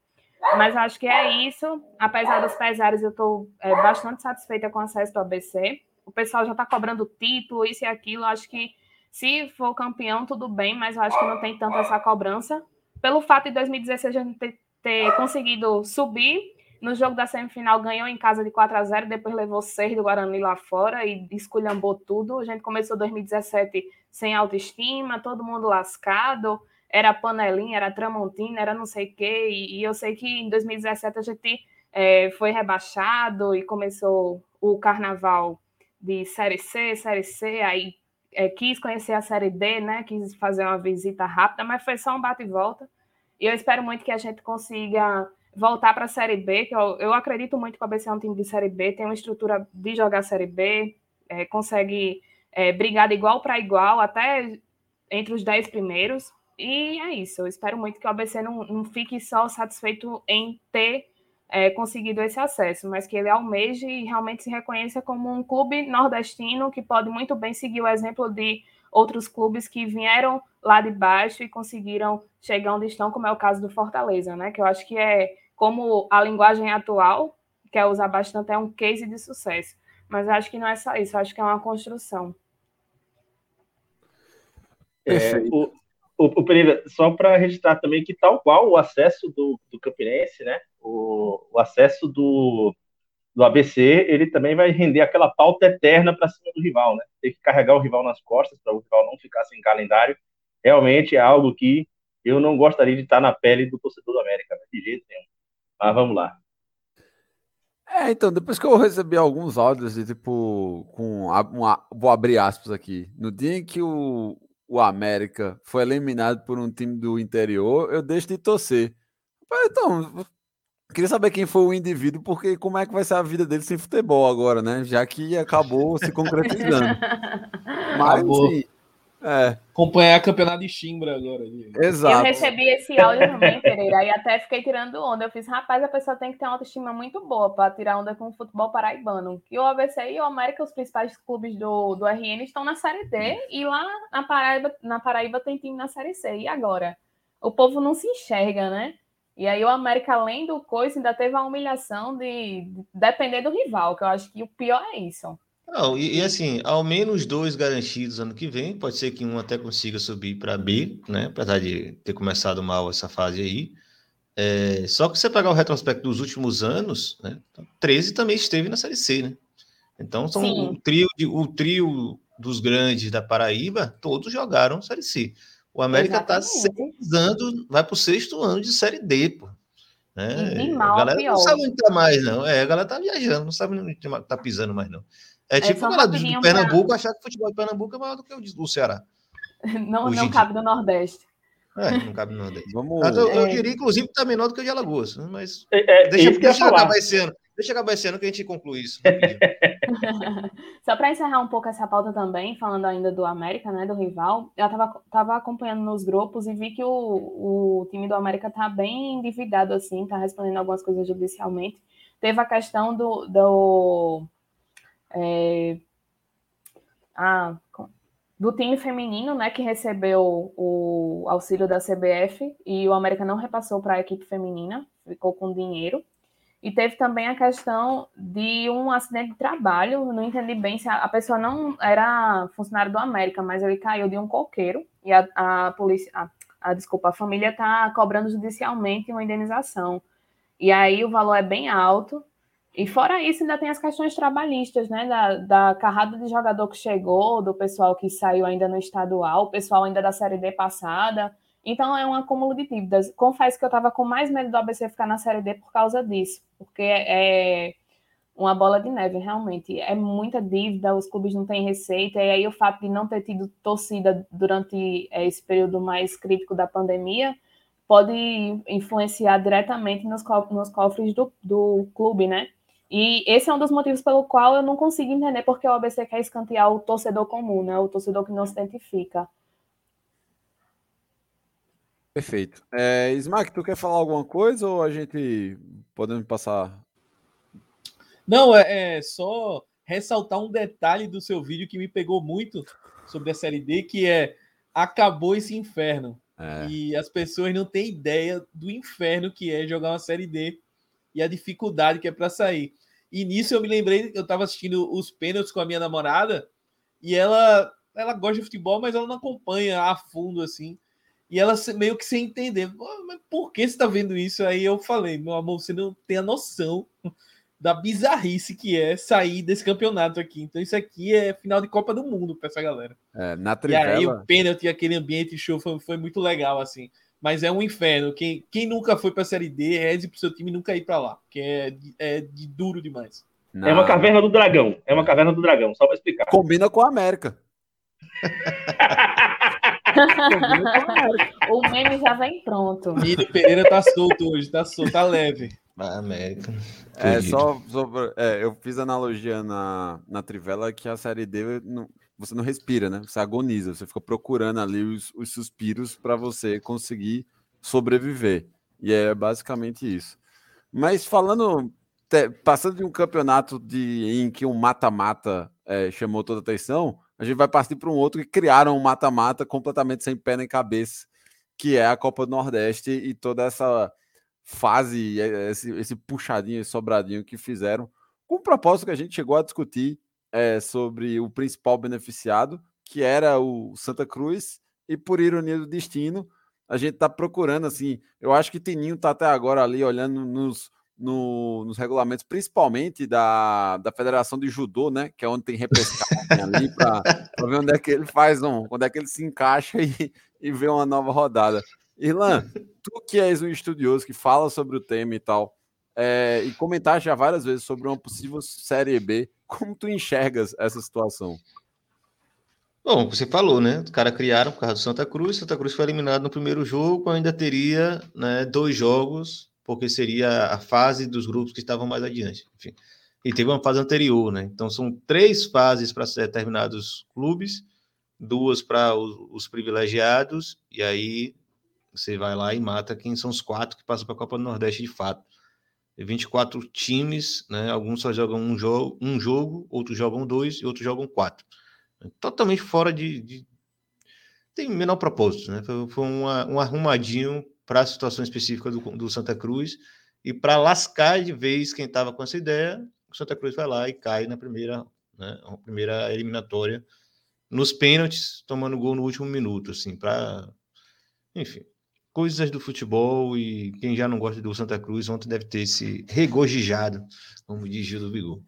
Mas acho que é isso. Apesar dos pesares, eu estou é, bastante satisfeita com o acesso do ABC. O pessoal já está cobrando título, isso e aquilo. Acho que se for campeão, tudo bem, mas eu acho que não tem tanto essa cobrança. Pelo fato de 2016 a gente ter, ter conseguido subir no jogo da semifinal ganhou em casa de 4 a 0 depois levou 6 do Guarani lá fora e esculhambou tudo. A gente começou 2017 sem autoestima, todo mundo lascado, era panelinha, era tramontina, era não sei o quê. E, e, eu sei que em 2017 a gente é, foi rebaixado e começou o carnaval de Série C, Série C, aí é, quis conhecer a Série D, né? Quis fazer uma visita rápida, mas foi só um bate e volta. E eu espero muito que a gente consiga voltar para a Série B, que eu, eu, acredito muito que o ABC é um time de Série B, tem uma estrutura de jogar Série B, é, consegue é, brigar de igual para igual, até entre os dez primeiros, e é isso. Eu espero muito que o ABC não, não fique só satisfeito em ter é, conseguido esse acesso, mas que ele almeje e realmente se reconheça como um clube nordestino que pode muito bem seguir o exemplo de outros clubes que vieram lá de baixo e conseguiram chegar onde estão, como é o caso do Fortaleza, né? Que eu acho que é como a linguagem atual, que é usar bastante, é um case de sucesso. Mas acho que não é só isso, acho que é uma construção. É, o, o, o Pereira, só para registrar também que tal qual o acesso do, do Campinense, né? O, o acesso do, do ABC, ele também vai render aquela pauta eterna para cima do rival, né? Ter que carregar o rival nas costas para o rival não ficar sem calendário. Realmente é algo que eu não gostaria de estar na pele do torcedor do América, né? de jeito nenhum. Mas vamos lá. É, então, depois que eu recebi alguns áudios de tipo, com uma, vou abrir aspas aqui. No dia em que o, o América foi eliminado por um time do interior, eu deixo de torcer. Então, queria saber quem foi o indivíduo, porque como é que vai ser a vida dele sem futebol agora, né? Já que acabou se concretizando. <laughs> Mas, assim, É, Acompanhar campeonato de Chimbra agora. Eu exato. recebi esse áudio também, Pereira, e até fiquei tirando onda. Eu fiz, rapaz, a pessoa tem que ter uma autoestima muito boa para tirar onda com o futebol paraibano. E o ABC e o América, os principais clubes do, do RN, estão na Série D, e lá na Paraíba, na Paraíba tem time na Série C. E agora? O povo não se enxerga, né? E aí o América, além do coisa, ainda teve a humilhação de de depender do rival, que eu acho que o pior é isso. Não, e, e assim, ao menos dois garantidos ano que vem. Pode ser que um até consiga subir para B, né? Apesar de ter começado mal essa fase aí. É, só que você pegar o retrospecto dos últimos anos, né? 13 também esteve na Série C, né? Então são Sim. o trio, de, o trio dos grandes da Paraíba, todos jogaram Série C. O América está seis anos, vai para o sexto ano de Série D, pô. Né? E a mal a galera pior. não sabe onde tá mais, não. É, a galera tá viajando, não sabe onde tá pisando mais, não. É tipo só a galera do de pra- Pernambuco achar que o futebol de Pernambuco é maior do que o do Ceará. <laughs> Não, Hoje não cabe no Nordeste. É, não cabe no Nordeste. Vamos. Mas eu, eu É. diria, inclusive, que tá menor do que o de Alagoas. Mas É, é, deixa, deixa acabar esse ano. Deixa acabar esse ano que a gente conclui isso. <laughs> <laughs> Só para encerrar um pouco essa pauta também, falando ainda do América, né, do rival, eu tava, tava acompanhando nos grupos e vi que o, o time do América tá bem endividado, assim, tá respondendo algumas coisas judicialmente. Teve a questão do, do, é, ah, com- do time feminino, né, que recebeu o auxílio da CBF e o América não repassou para a equipe feminina, ficou com dinheiro. E teve também a questão de um acidente de trabalho. Não entendi bem se a, a pessoa não era funcionário do América, mas ele caiu de um coqueiro e a, a polícia, a, a- desculpa, a família está cobrando judicialmente uma indenização. E aí o valor é bem alto. E fora isso, ainda tem as questões trabalhistas, né? Da, da carrada de jogador que chegou, do pessoal que saiu ainda no estadual, o pessoal ainda da Série D passada. Então é um acúmulo de dívidas. Confesso que eu estava com mais medo do ABC ficar na Série D por causa disso, porque é uma bola de neve, realmente. É muita dívida, os clubes não têm receita, e aí o fato de não ter tido torcida durante eh, esse período mais crítico da pandemia pode influenciar diretamente nos cofres do, do clube, né? E esse é um dos motivos pelo qual eu não consigo entender porque o ABC quer escantear o torcedor comum, né? O torcedor que não se identifica. Perfeito. É, Smack, tu quer falar alguma coisa ou a gente podemos passar? Não, é, é só ressaltar um detalhe do seu vídeo que me pegou muito sobre a Série D, que é acabou esse inferno. É, E as pessoas não têm ideia do inferno que é jogar uma Série D e a dificuldade que é para sair. E nisso eu me lembrei, eu estava assistindo os pênaltis com a minha namorada e ela ela gosta de futebol, mas ela não acompanha a fundo assim. E ela meio que sem entender, "Pô, mas por que você está vendo isso? Aí eu falei, meu amor, você não tem a noção da bizarrice que é sair desse campeonato aqui. Então isso aqui é final de Copa do Mundo para essa galera. é, na E aí trivela. o pênalti, aquele ambiente show foi, foi muito legal, assim. Mas é um inferno. Quem, quem nunca foi pra Série D, reze pro seu time nunca ir pra lá. Porque é, de- é de duro demais. É uma na- caverna do dragão. É uma caverna do dragão, só pra explicar. Combina com a América. Combina com a América. O meme já vem pronto. Nino Pereira tá solto hoje, tá solto, tá leve. A América. É, só, é, eu fiz analogia na, na Trivela que a série D não- você não respira, né? Você agoniza, você fica procurando ali os, os suspiros para você conseguir sobreviver. E é basicamente isso. Mas falando, te- passando de um campeonato de, em que um mata-mata é, chamou toda a atenção, a gente vai partir para um outro que criaram um mata-mata completamente sem pé nem cabeça, que é a Copa do Nordeste e toda essa fase, esse, esse puxadinho, esse sobradinho que fizeram, com o propósito que a gente chegou a discutir eh, sobre o principal beneficiado, que era o Santa Cruz, e por ironia do destino, a gente está procurando, assim, eu acho que Tininho está até agora ali olhando nos, no- nos regulamentos, principalmente da, da Federação de Judô, né, que é onde tem repescagem ali, para ver onde é que ele faz, um, onde é que ele se encaixa e, e vê uma nova rodada. Irlan, tu que és um estudioso que fala sobre o tema e tal, é, e comentaste já várias vezes sobre uma possível Série B, como tu enxergas essa situação? Bom, você falou, né? Os caras criaram por causa do Santa Cruz. Santa Cruz foi eliminado no primeiro jogo, ainda teria né, dois jogos, porque seria a fase dos grupos que estavam mais adiante. Enfim. E teve uma fase anterior, né? Então são três fases para determinados clubes duas para os, os, privilegiados, e aí você vai lá e mata quem são os quatro que passam para a Copa do Nordeste de fato. 24 times, né? Alguns só jogam um jogo, um jogo, outros jogam dois e outros jogam quatro. Totalmente fora de. de... Tem menor propósito, né? Foi, uma, um arrumadinho para a situação específica do, do Santa Cruz e para lascar de vez quem estava com essa ideia, o Santa Cruz vai lá e cai na primeira, né, na primeira eliminatória nos pênaltis, tomando gol no último minuto, assim, para enfim, coisas do futebol e quem já não gosta do Santa Cruz ontem deve ter se regozijado, como diz Gil do Vigor.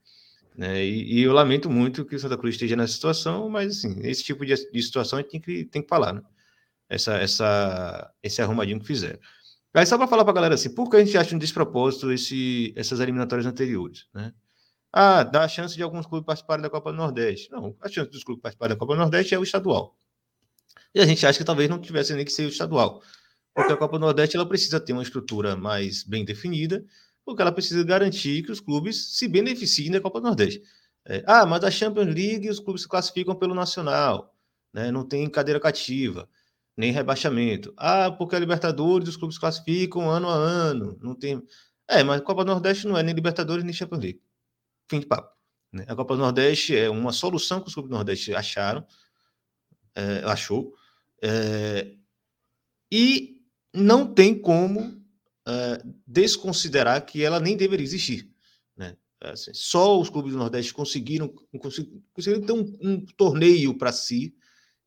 Né? E, e, eu lamento muito que o Santa Cruz esteja nessa situação, mas assim, esse tipo de, de situação a gente tem que, tem que falar, né? Essa, essa, esse arrumadinho que fizeram. Aí só para falar para a galera assim, por que a gente acha um despropósito esse, essas eliminatórias anteriores, né? Ah, dá a chance de alguns clubes participarem da Copa do Nordeste. Não, a chance dos clubes participarem da Copa do Nordeste é o estadual. E a gente acha que talvez não tivesse nem que ser o estadual. Porque a Copa Nordeste ela precisa ter uma estrutura mais bem definida, porque ela precisa garantir que os clubes se beneficiem da Copa Nordeste. É, ah, mas a Champions League os clubes se classificam pelo Nacional, né? não tem cadeira cativa, nem rebaixamento. Ah, porque a Libertadores os clubes classificam ano a ano, não tem. É, mas a Copa Nordeste não é nem Libertadores nem Champions League. Fim de papo. Né? A Copa Nordeste é uma solução que os clubes do Nordeste acharam, é, achou, é, e não tem como é, desconsiderar que ela nem deveria existir. Né? Assim, só os clubes do Nordeste conseguiram, conseguiram ter um, um torneio para si,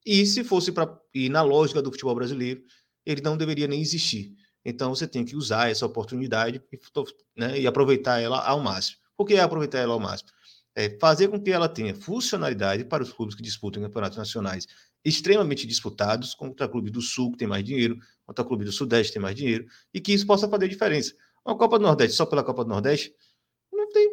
e se fosse para ir na lógica do futebol brasileiro, ele não deveria nem existir. Então você tem que usar essa oportunidade e, né, e aproveitar ela ao máximo. Por que é aproveitar ela ao máximo? É fazer com que ela tenha funcionalidade para os clubes que disputam campeonatos nacionais extremamente disputados, contra clube do Sul, que tem mais dinheiro, contra clube do Sudeste, tem mais dinheiro, e que isso possa fazer diferença. Uma Copa do Nordeste só pela Copa do Nordeste não tem,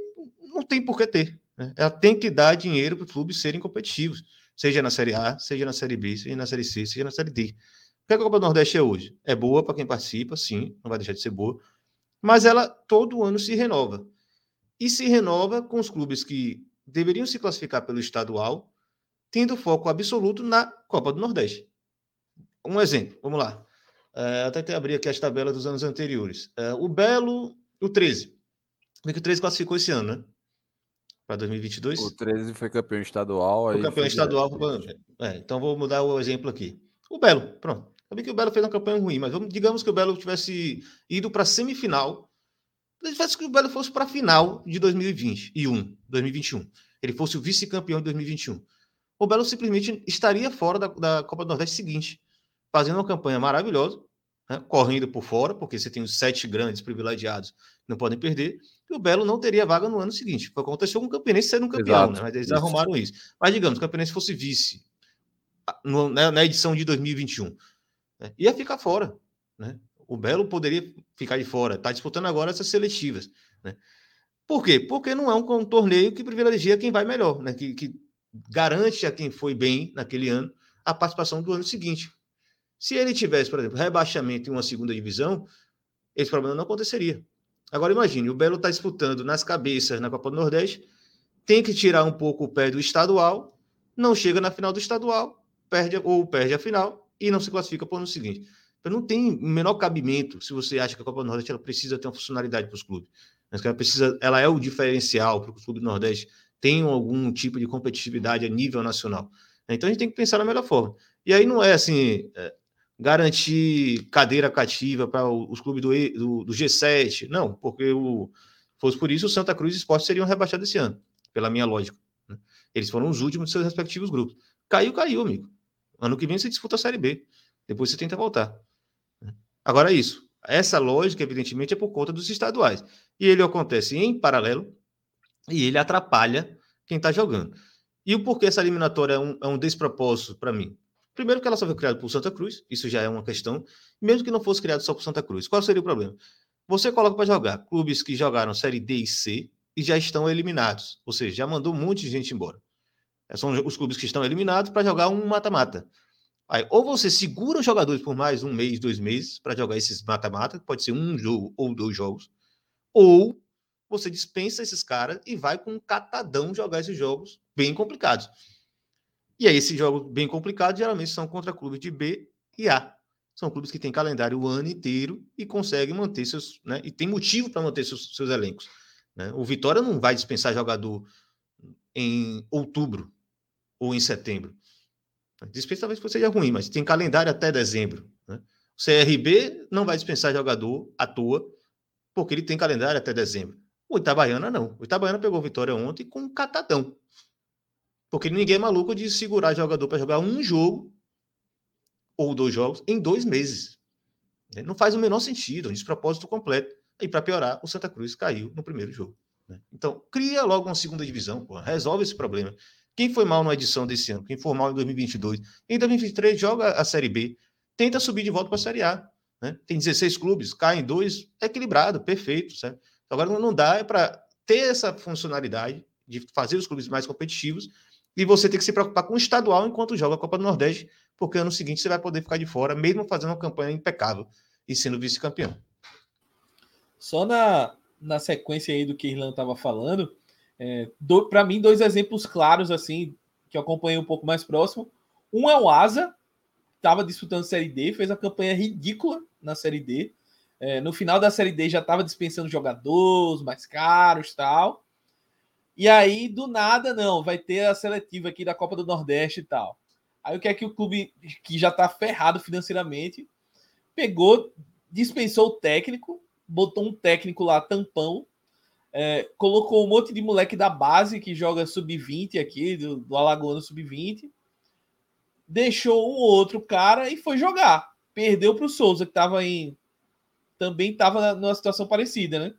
não tem por que ter. Né? Ela tem que dar dinheiro para os clubes serem competitivos, seja na Série A, seja na Série B, seja na Série C, seja na Série D. O que a Copa do Nordeste é hoje? É boa para quem participa, sim, não vai deixar de ser boa, mas ela todo ano se renova e se renova com os clubes que deveriam se classificar pelo estadual, tendo foco absoluto na Copa do Nordeste. Um exemplo, vamos lá. É, até até abrir aqui as tabelas dos anos anteriores. É, o Belo, o 13. Porque o 13 classificou esse ano, né? Para 2022. O 13 foi campeão estadual. Foi campeão estadual. É, então vou mudar o exemplo aqui. O Belo, pronto. Sabia que o Belo fez uma campanha ruim, mas vamos, digamos que o Belo tivesse ido para a semifinal faz que o Belo fosse para a final de 2021, 2021. Ele fosse o vice-campeão de 2021. O Belo simplesmente estaria fora da, da, Copa do Nordeste seguinte, fazendo uma campanha maravilhosa, né, correndo por fora, porque você tem os sete grandes privilegiados não podem perder, e o Belo não teria vaga no ano seguinte. Foi o que aconteceu com o Campinense sendo um campeão, né, mas eles isso. arrumaram isso. Mas digamos, que o Campinense fosse vice no, na, na, edição de 2021, né, ia ficar fora. Né? O Belo poderia ficar de fora, está disputando agora essas seletivas. Né? Por quê? Porque não é um, um torneio que privilegia quem vai melhor, né? que, que garante a quem foi bem naquele ano a participação do ano seguinte. Se ele tivesse, por exemplo, rebaixamento em uma segunda divisão, esse problema não aconteceria. Agora imagine, o Belo está disputando nas cabeças na Copa do Nordeste, tem que tirar um pouco o pé do estadual, não chega na final do estadual, perde ou perde a final e não se classifica para o ano seguinte. Então não tem o menor cabimento se você acha que a Copa do Nordeste ela precisa ter uma funcionalidade para os clubes. Ela, precisa, ela é o diferencial para que os clubes do Nordeste tenham algum tipo de competitividade a nível nacional. Então a gente tem que pensar da melhor forma. E aí não é assim, é, garantir cadeira cativa para os clubes do, do, do, G7, não, porque o, fosse por isso o Santa Cruz e o Esporte seriam rebaixados esse ano, pela minha lógica. Né? Eles foram os últimos de seus respectivos grupos. Caiu, caiu, amigo. Ano que vem você disputa a Série B. Depois você tenta voltar. Agora, isso. Essa lógica, evidentemente, é por conta dos estaduais. E ele acontece em paralelo e ele atrapalha quem está jogando. E o porquê essa eliminatória é um, é um despropósito para mim? Primeiro, que ela só foi criada por Santa Cruz, isso já é uma questão, mesmo que não fosse criado só por Santa Cruz. Qual seria o problema? Você coloca para jogar clubes que jogaram Série D e C e já estão eliminados, ou seja, já mandou um monte de gente embora. São os clubes que estão eliminados para jogar um mata-mata. Aí, ou você segura os jogadores por mais um mês, dois meses, para jogar esses mata-mata, pode ser um jogo ou dois jogos, ou você dispensa esses caras e vai com um catadão jogar esses jogos bem complicados. E aí, esses jogos bem complicados geralmente são contra clubes de B e A. São clubes que têm calendário o ano inteiro e conseguem manter seus. Né, e tem motivo para manter seus, seus elencos. Né? O Vitória não vai dispensar jogador em outubro ou em setembro. Dispensa talvez seja ruim, mas tem calendário até dezembro. Né? O CRB não vai dispensar jogador à toa, porque ele tem calendário até dezembro. O Itabaiana não. O Itabaiana pegou Vitória ontem com um catadão. Porque ninguém é maluco de segurar jogador para jogar um jogo ou dois jogos em dois meses. Né? Não faz o menor sentido, um despropósito completo. E para piorar, o Santa Cruz caiu no primeiro jogo. Né? Então, cria logo uma segunda divisão, resolve esse problema. Quem foi mal na edição desse ano? Quem foi mal em 2022? Em 2023, joga a Série B. Tenta subir de volta para a Série A. Né? Tem 16 clubes, cai em dois, é equilibrado, perfeito. Certo? Agora, não dá é para ter essa funcionalidade de fazer os clubes mais competitivos e você ter que se preocupar com o estadual enquanto joga a Copa do Nordeste, porque ano seguinte você vai poder ficar de fora, mesmo fazendo uma campanha impecável e sendo vice-campeão. Só na, na sequência aí do que Irlanda estava falando, é, para mim, dois exemplos claros, assim, que eu acompanhei um pouco mais próximo. Um é o Asa, estava disputando Série D, fez a campanha ridícula na Série D. É, no final da Série D já estava dispensando jogadores mais caros tal. E aí, do nada, não, vai ter a seletiva aqui da Copa do Nordeste e tal. Aí o que é que o clube, que já está ferrado financeiramente, pegou, dispensou o técnico, botou um técnico lá, tampão, é, colocou um monte de moleque da base que joga sub-20 aqui, do, do Alagoano sub-20, deixou um outro cara e foi jogar. Perdeu para o Souza, que estava em. Também estava numa situação parecida, né?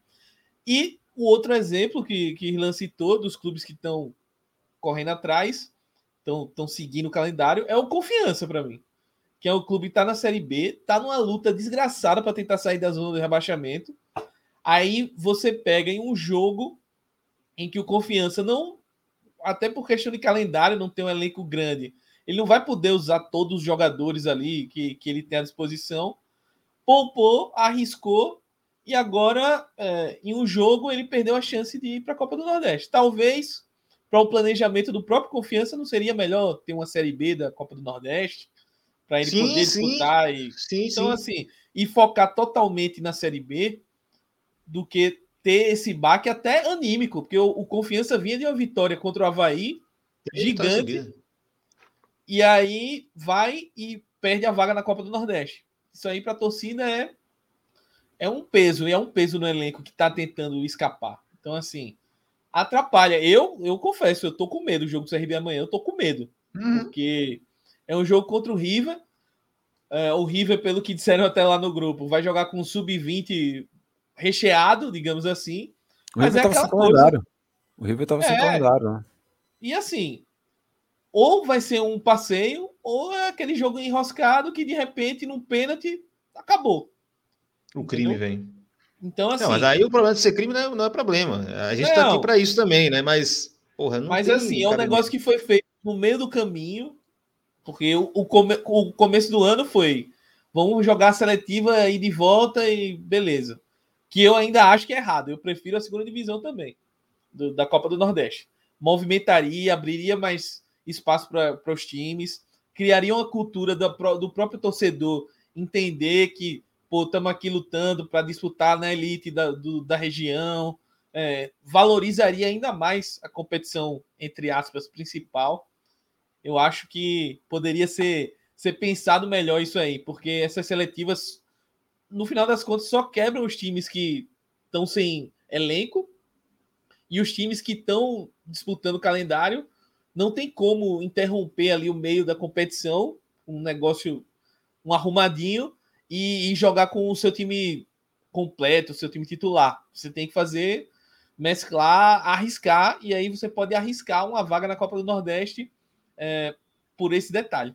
E o outro exemplo que, que Irlan citou, dos clubes que estão correndo atrás, estão seguindo o calendário, é o Confiança para mim. Que é o clube que está na Série B, está numa luta desgraçada para tentar sair da zona de rebaixamento. Aí você pega em um jogo em que o Confiança não, até por questão de calendário, não tem um elenco grande. Ele não vai poder usar todos os jogadores ali que, que ele tem à disposição. Poupou, arriscou e agora, é, em um jogo, ele perdeu a chance de ir para a Copa do Nordeste. Talvez, para o planejamento do próprio Confiança, não seria melhor ter uma Série B da Copa do Nordeste? Para ele sim, poder sim. disputar. E... Sim, então, assim, e focar totalmente na Série B do que ter esse baque até anímico, porque o, o Confiança vinha de uma vitória contra o Havaí ele gigante. Tá e aí vai e perde a vaga na Copa do Nordeste. Isso aí para a torcida é é um peso, e é um peso no elenco que está tentando escapar. Então, assim, atrapalha. Eu, eu confesso, eu tô com medo do jogo do CRB amanhã, eu tô com medo. Uhum. Porque é um jogo contra o River. É, o River, pelo que disseram até lá no grupo, vai jogar com um sub-20 recheado, digamos assim. O River estava é sem coisa... calendário. O River estava é, sem calendário. Né? E assim, ou vai ser um passeio, ou é aquele jogo enroscado que de repente, num pênalti, acabou. O crime vem. Então, assim. Não, mas aí o problema de ser crime não é, não é problema. A gente está aqui para isso também, né? Mas, porra, não Mas, assim, é um negócio que foi feito no meio do caminho, porque o, o, come, o começo do ano foi. Vamos jogar a seletiva e de volta e beleza. Que eu ainda acho que é errado. Eu prefiro a segunda divisão também, do, da Copa do Nordeste. Movimentaria, abriria mais espaço para os times, criaria uma cultura do, do próprio torcedor entender que pô, estamos aqui lutando para disputar na elite da, do, da região, é, valorizaria ainda mais a competição, entre aspas, principal. Eu acho que poderia ser, ser pensado melhor isso aí, porque essas seletivas, no final das contas, só quebram os times que estão sem elenco e os times que estão disputando o calendário não tem como interromper ali o meio da competição, um negócio, um arrumadinho, e, e jogar com o seu time completo, o seu time titular. Você tem que fazer, mesclar, arriscar, e aí você pode arriscar uma vaga na Copa do Nordeste é, por esse detalhe.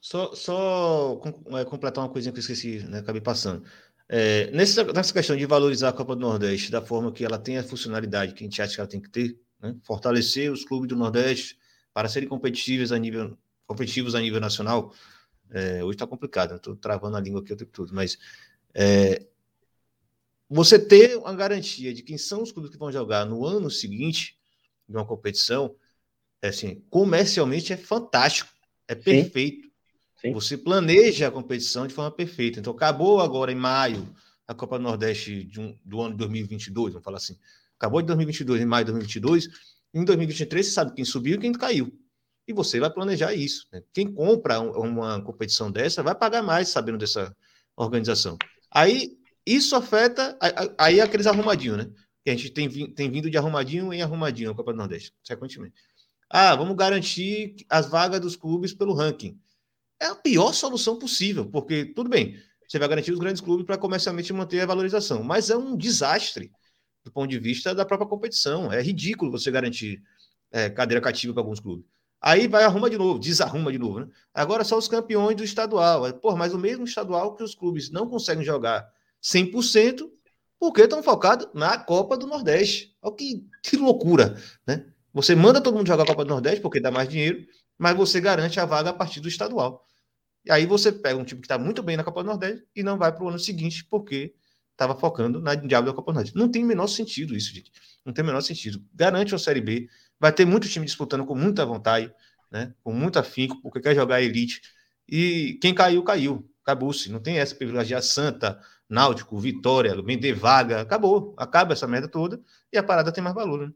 Só, só é, completar uma coisinha que eu esqueci, né? Acabei passando. É, nessa, nessa questão de valorizar a Copa do Nordeste da forma que ela tem a funcionalidade que a gente acha que ela tem que ter, né? fortalecer os clubes do Nordeste para serem competitivos a nível, competitivos a nível nacional, é, hoje está complicado, estou travando a língua aqui o tempo todo, mas é, você ter uma garantia de quem são os clubes que vão jogar no ano seguinte de uma competição é assim, comercialmente é fantástico, é perfeito. Sim. Você planeja a competição de forma perfeita. Então, acabou agora em maio a Copa do Nordeste um, do ano 2022, vamos falar assim. Acabou de 2022, em maio de 2022. Em 2023, você sabe quem subiu e quem caiu. E você vai planejar isso. Né? Quem compra uma competição dessa vai pagar mais sabendo dessa organização. Aí, isso afeta. Aí, aqueles arrumadinhos, né? Que a gente tem, tem vindo de arrumadinho em arrumadinho na Copa do Nordeste, sequentemente. Ah, vamos garantir as vagas dos clubes pelo ranking. É a pior solução possível, porque, tudo bem, você vai garantir os grandes clubes para comercialmente manter a valorização, mas é um desastre do ponto de vista da própria competição. É ridículo você garantir é, cadeira cativa para alguns clubes. Aí vai arruma de novo, desarruma de novo, né? Agora são os campeões do estadual. Pô, mas o mesmo estadual que os clubes não conseguem jogar 100%, porque estão focados na Copa do Nordeste. Olha que, que loucura, né? Você manda todo mundo jogar a Copa do Nordeste porque dá mais dinheiro, mas você garante a vaga a partir do estadual. E aí você pega um time que está muito bem na Copa do Nordeste e não vai para o ano seguinte porque estava focando na diabo da Copa do Nordeste. Não tem o menor sentido isso, gente. Não tem o menor sentido. Garante a Série B. Vai ter muito time disputando com muita vontade, né? com muito afinco, porque quer jogar elite. E quem caiu, caiu. Acabou-se. Não tem essa privilegiar Santa, Náutico, Vitória, vender vaga. Acabou. Acaba essa merda toda e a parada tem mais valor. Né?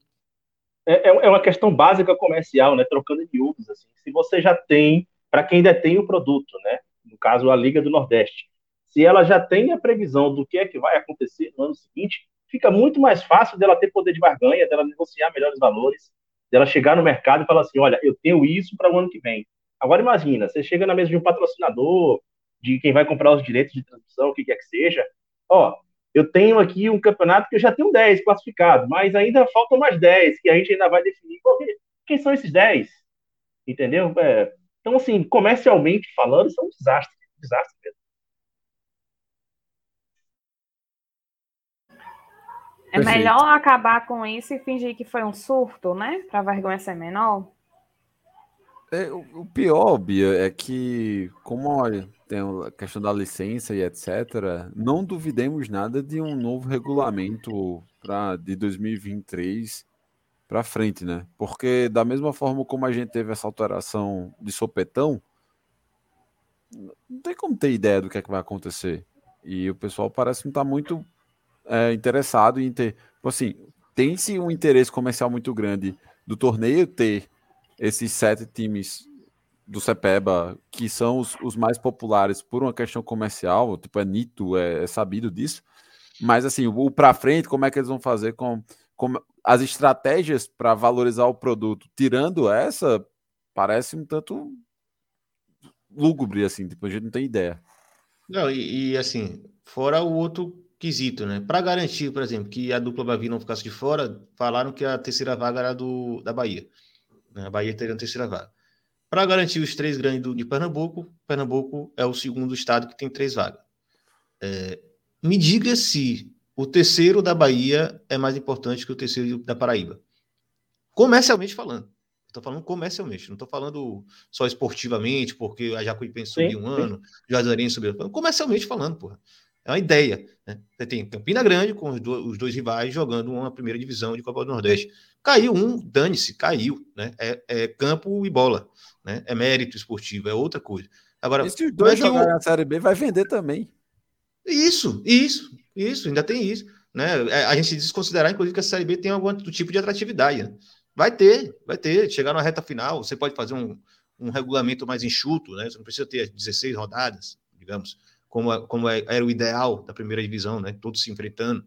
É, é, é uma questão básica comercial, né? Trocando miúdos. Assim. Se você já tem, para quem detém o produto, né? No caso, a Liga do Nordeste, se ela já tem a previsão do que é que vai acontecer no ano seguinte, fica muito mais fácil dela ter poder de barganha, dela negociar melhores valores, dela chegar no mercado e falar assim: olha, eu tenho isso para o ano que vem. Agora imagina, você chega na mesa de um patrocinador, de quem vai comprar os direitos de transmissão, o que quer que seja, ó, eu tenho aqui um campeonato que eu já tenho 10 classificados, mas ainda faltam mais 10 que a gente ainda vai definir. Quem são esses 10? Entendeu? É, então, assim, comercialmente falando, isso é um desastre. Um desastre mesmo. É Perfeito. melhor acabar com isso e fingir que foi um surto, né? Para vergonha ser menor. É, o pior, Bia, é que, como olha, tem a questão da licença e etc., não duvidemos nada de um novo regulamento pra, de 2023 para frente, né? Porque, da mesma forma como a gente teve essa alteração de sopetão, não tem como ter ideia do que é que vai acontecer. E o pessoal parece não estar tá muito é, interessado em ter. Tipo assim, tem-se um interesse comercial muito grande do torneio ter esses sete times do Cepeba, que são os, os, mais populares por uma questão comercial, tipo, é Nito, é, é sabido disso. Mas assim, o, o para frente, como é que eles vão fazer com, com as estratégias para valorizar o produto, tirando essa, parece um tanto lúgubre, assim, tipo, a gente não tem ideia. Não, e, e assim, fora o outro quesito, né? Para garantir, por exemplo, que a dupla Bavi não ficasse de fora, falaram que a terceira vaga era do, da Bahia. Né? A Bahia teria a terceira vaga. Para garantir os três grandes do, de Pernambuco, Pernambuco é o segundo estado que tem três vagas. É, me diga se o terceiro da Bahia é mais importante que o terceiro da Paraíba. Comercialmente falando. Estou falando comercialmente, não estou falando só esportivamente, porque a Jacuipense subiu um sim. ano, Juazeirense subiu. Comercialmente falando, porra. É uma ideia. Né? Você tem Campina Grande com os, do, os, dois rivais jogando uma primeira divisão de Copa do Nordeste. Caiu um, dane-se, caiu. Né? É, é, campo e bola. Né? É mérito esportivo, é outra coisa. Agora, e se os dois é jogarem na Série B, vai vender também. Isso, isso, isso, ainda tem isso. Né? É, a gente desconsiderar, inclusive, que a Série B tem algum tipo de atratividade. Né? Vai ter, vai ter. Chegar na reta final, você pode fazer um, um regulamento mais enxuto, né? Você não precisa ter 16 rodadas, digamos como, como é, era o ideal da primeira divisão, né? Todos se enfrentando.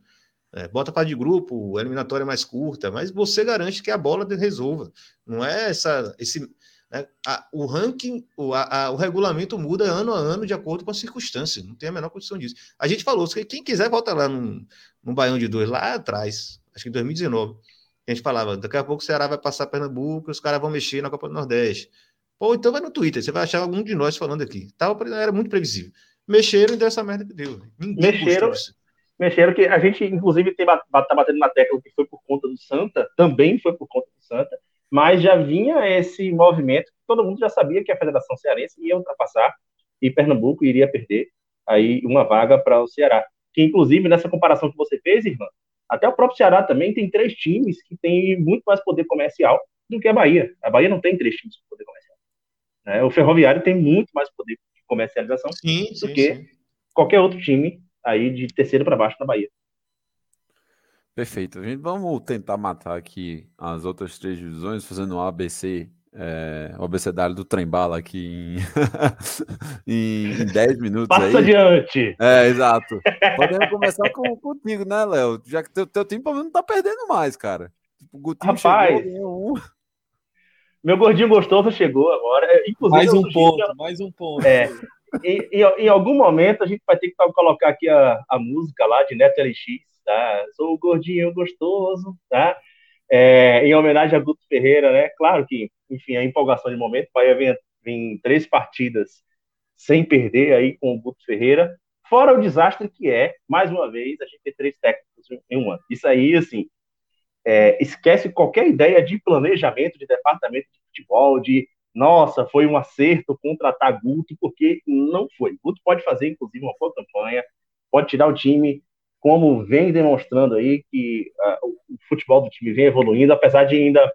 É, bota para de grupo, a eliminatória é mais curta, mas você garante que a bola resolva. Não é essa, esse, né? a, o ranking, o, a, a, o regulamento muda ano a ano de acordo com as circunstâncias. Não tem a menor condição disso. A gente falou, que quem quiser volta lá no, no Baião de Dois, lá atrás, acho que em 2019. A gente falava, daqui a pouco o Ceará vai passar Pernambuco, os caras vão mexer na Copa do Nordeste. Pô, então vai no Twitter, você vai achar algum de nós falando aqui. Tava, era muito previsível mexeram e deu essa merda que deu. Ninguém mexeram, mexeram que a gente, inclusive, tem, tá batendo na tecla que foi por conta do Santa, também foi por conta do Santa, mas já vinha esse movimento, todo mundo já sabia que a Federação Cearense ia ultrapassar e Pernambuco iria perder aí uma vaga para o Ceará. Que, inclusive, nessa comparação que você fez, irmã, até o próprio Ceará também tem três times que têm muito mais poder comercial do que a Bahia. A Bahia não tem três times para poder comercializar. Né? O Ferroviário tem muito mais poder de comercialização Sim, do sim, que sim. qualquer outro time aí de terceiro para baixo na Bahia. Perfeito. A gente vamos tentar matar aqui as outras três divisões, fazendo um ABC, é, o abecedário do trem-bala aqui em, <laughs> em, em 10 minutos Passa aí. adiante! É, exato. Podemos começar com, contigo, né, Léo? Já que teu, teu time pelo menos não tá perdendo mais, cara. Tipo, o Gutinho Rapaz, chegou, um. Meu gordinho gostoso chegou agora. É, Inclusive, Mais um ponto, que- mais um ponto. É. Em, em- em algum momento a gente vai ter que colocar aqui a, a música lá de Neto LX, tá? Sou o gordinho gostoso, tá? É, em homenagem a Guto Ferreira, né? Claro que, enfim, a empolgação de momento, Bahia vem, vem três partidas sem perder aí com o Guto Ferreira, fora o desastre que é, mais uma vez, a gente ter três técnicos em um ano. Isso aí, assim, é, esquece qualquer ideia de planejamento de departamento de futebol, de nossa, foi um acerto contratar Guto, porque não foi. Guto pode fazer, inclusive, uma boa campanha, pode tirar o time, como vem demonstrando aí, que ah, o futebol do time vem evoluindo, apesar de ainda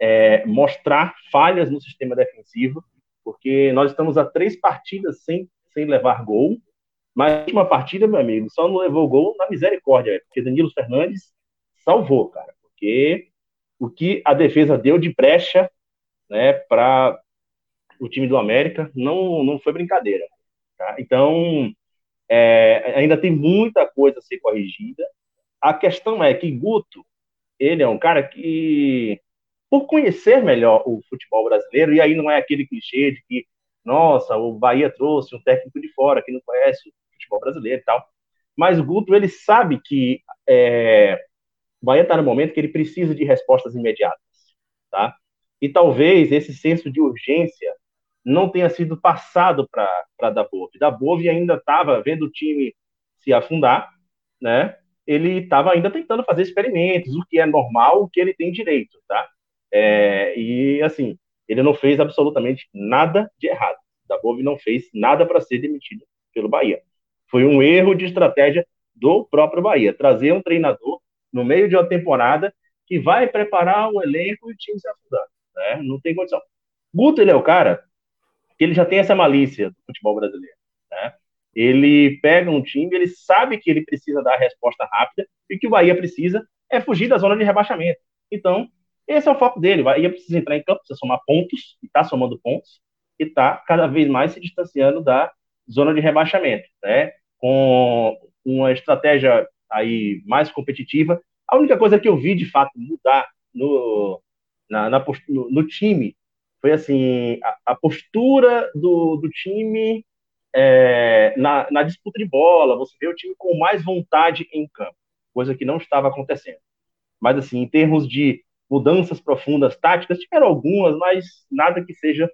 é, mostrar falhas no sistema defensivo, porque nós estamos a três partidas sem, sem levar gol, mas a última partida, meu amigo, só não levou gol na misericórdia, porque Danilo Fernandes salvou, cara, porque o que a defesa deu de brecha né, para o time do América não, não foi brincadeira. Tá? Então, é, ainda tem muita coisa a ser corrigida. A questão é que Guto, ele é um cara que, por conhecer melhor o futebol brasileiro, e aí não é aquele clichê de que, nossa, o Bahia trouxe um técnico de fora que não conhece o futebol brasileiro e tal, mas o Guto, ele sabe que é, o Bahia está no momento que ele precisa de respostas imediatas, tá? E talvez esse senso de urgência não tenha sido passado para Dabove. Dabove ainda estava vendo o time se afundar, né? Ele estava ainda tentando fazer experimentos, o que é normal, o que ele tem direito, tá? É, e assim, ele não fez absolutamente nada de errado. Dabove não fez nada para ser demitido pelo Bahia. Foi um erro de estratégia do próprio Bahia, trazer um treinador no meio de uma temporada que vai preparar o elenco e o time se afundar, né? Não tem condição. Guto, ele é o cara que ele já tem essa malícia do futebol brasileiro, né? Ele pega um time, ele sabe que ele precisa dar a resposta rápida e que o Bahia precisa é fugir da zona de rebaixamento. Então, esse é o foco dele. O Bahia precisa entrar em campo, precisa somar pontos, e está somando pontos, e está cada vez mais se distanciando da zona de rebaixamento, né? Com uma estratégia aí mais competitiva. A única coisa que eu vi de fato mudar no, na, na no, no, time foi assim a, a postura do, do time é, na, na, disputa de bola. Você vê o time com mais vontade em campo, coisa que não estava acontecendo. Mas assim, em termos de mudanças profundas táticas, tiveram algumas, mas nada que seja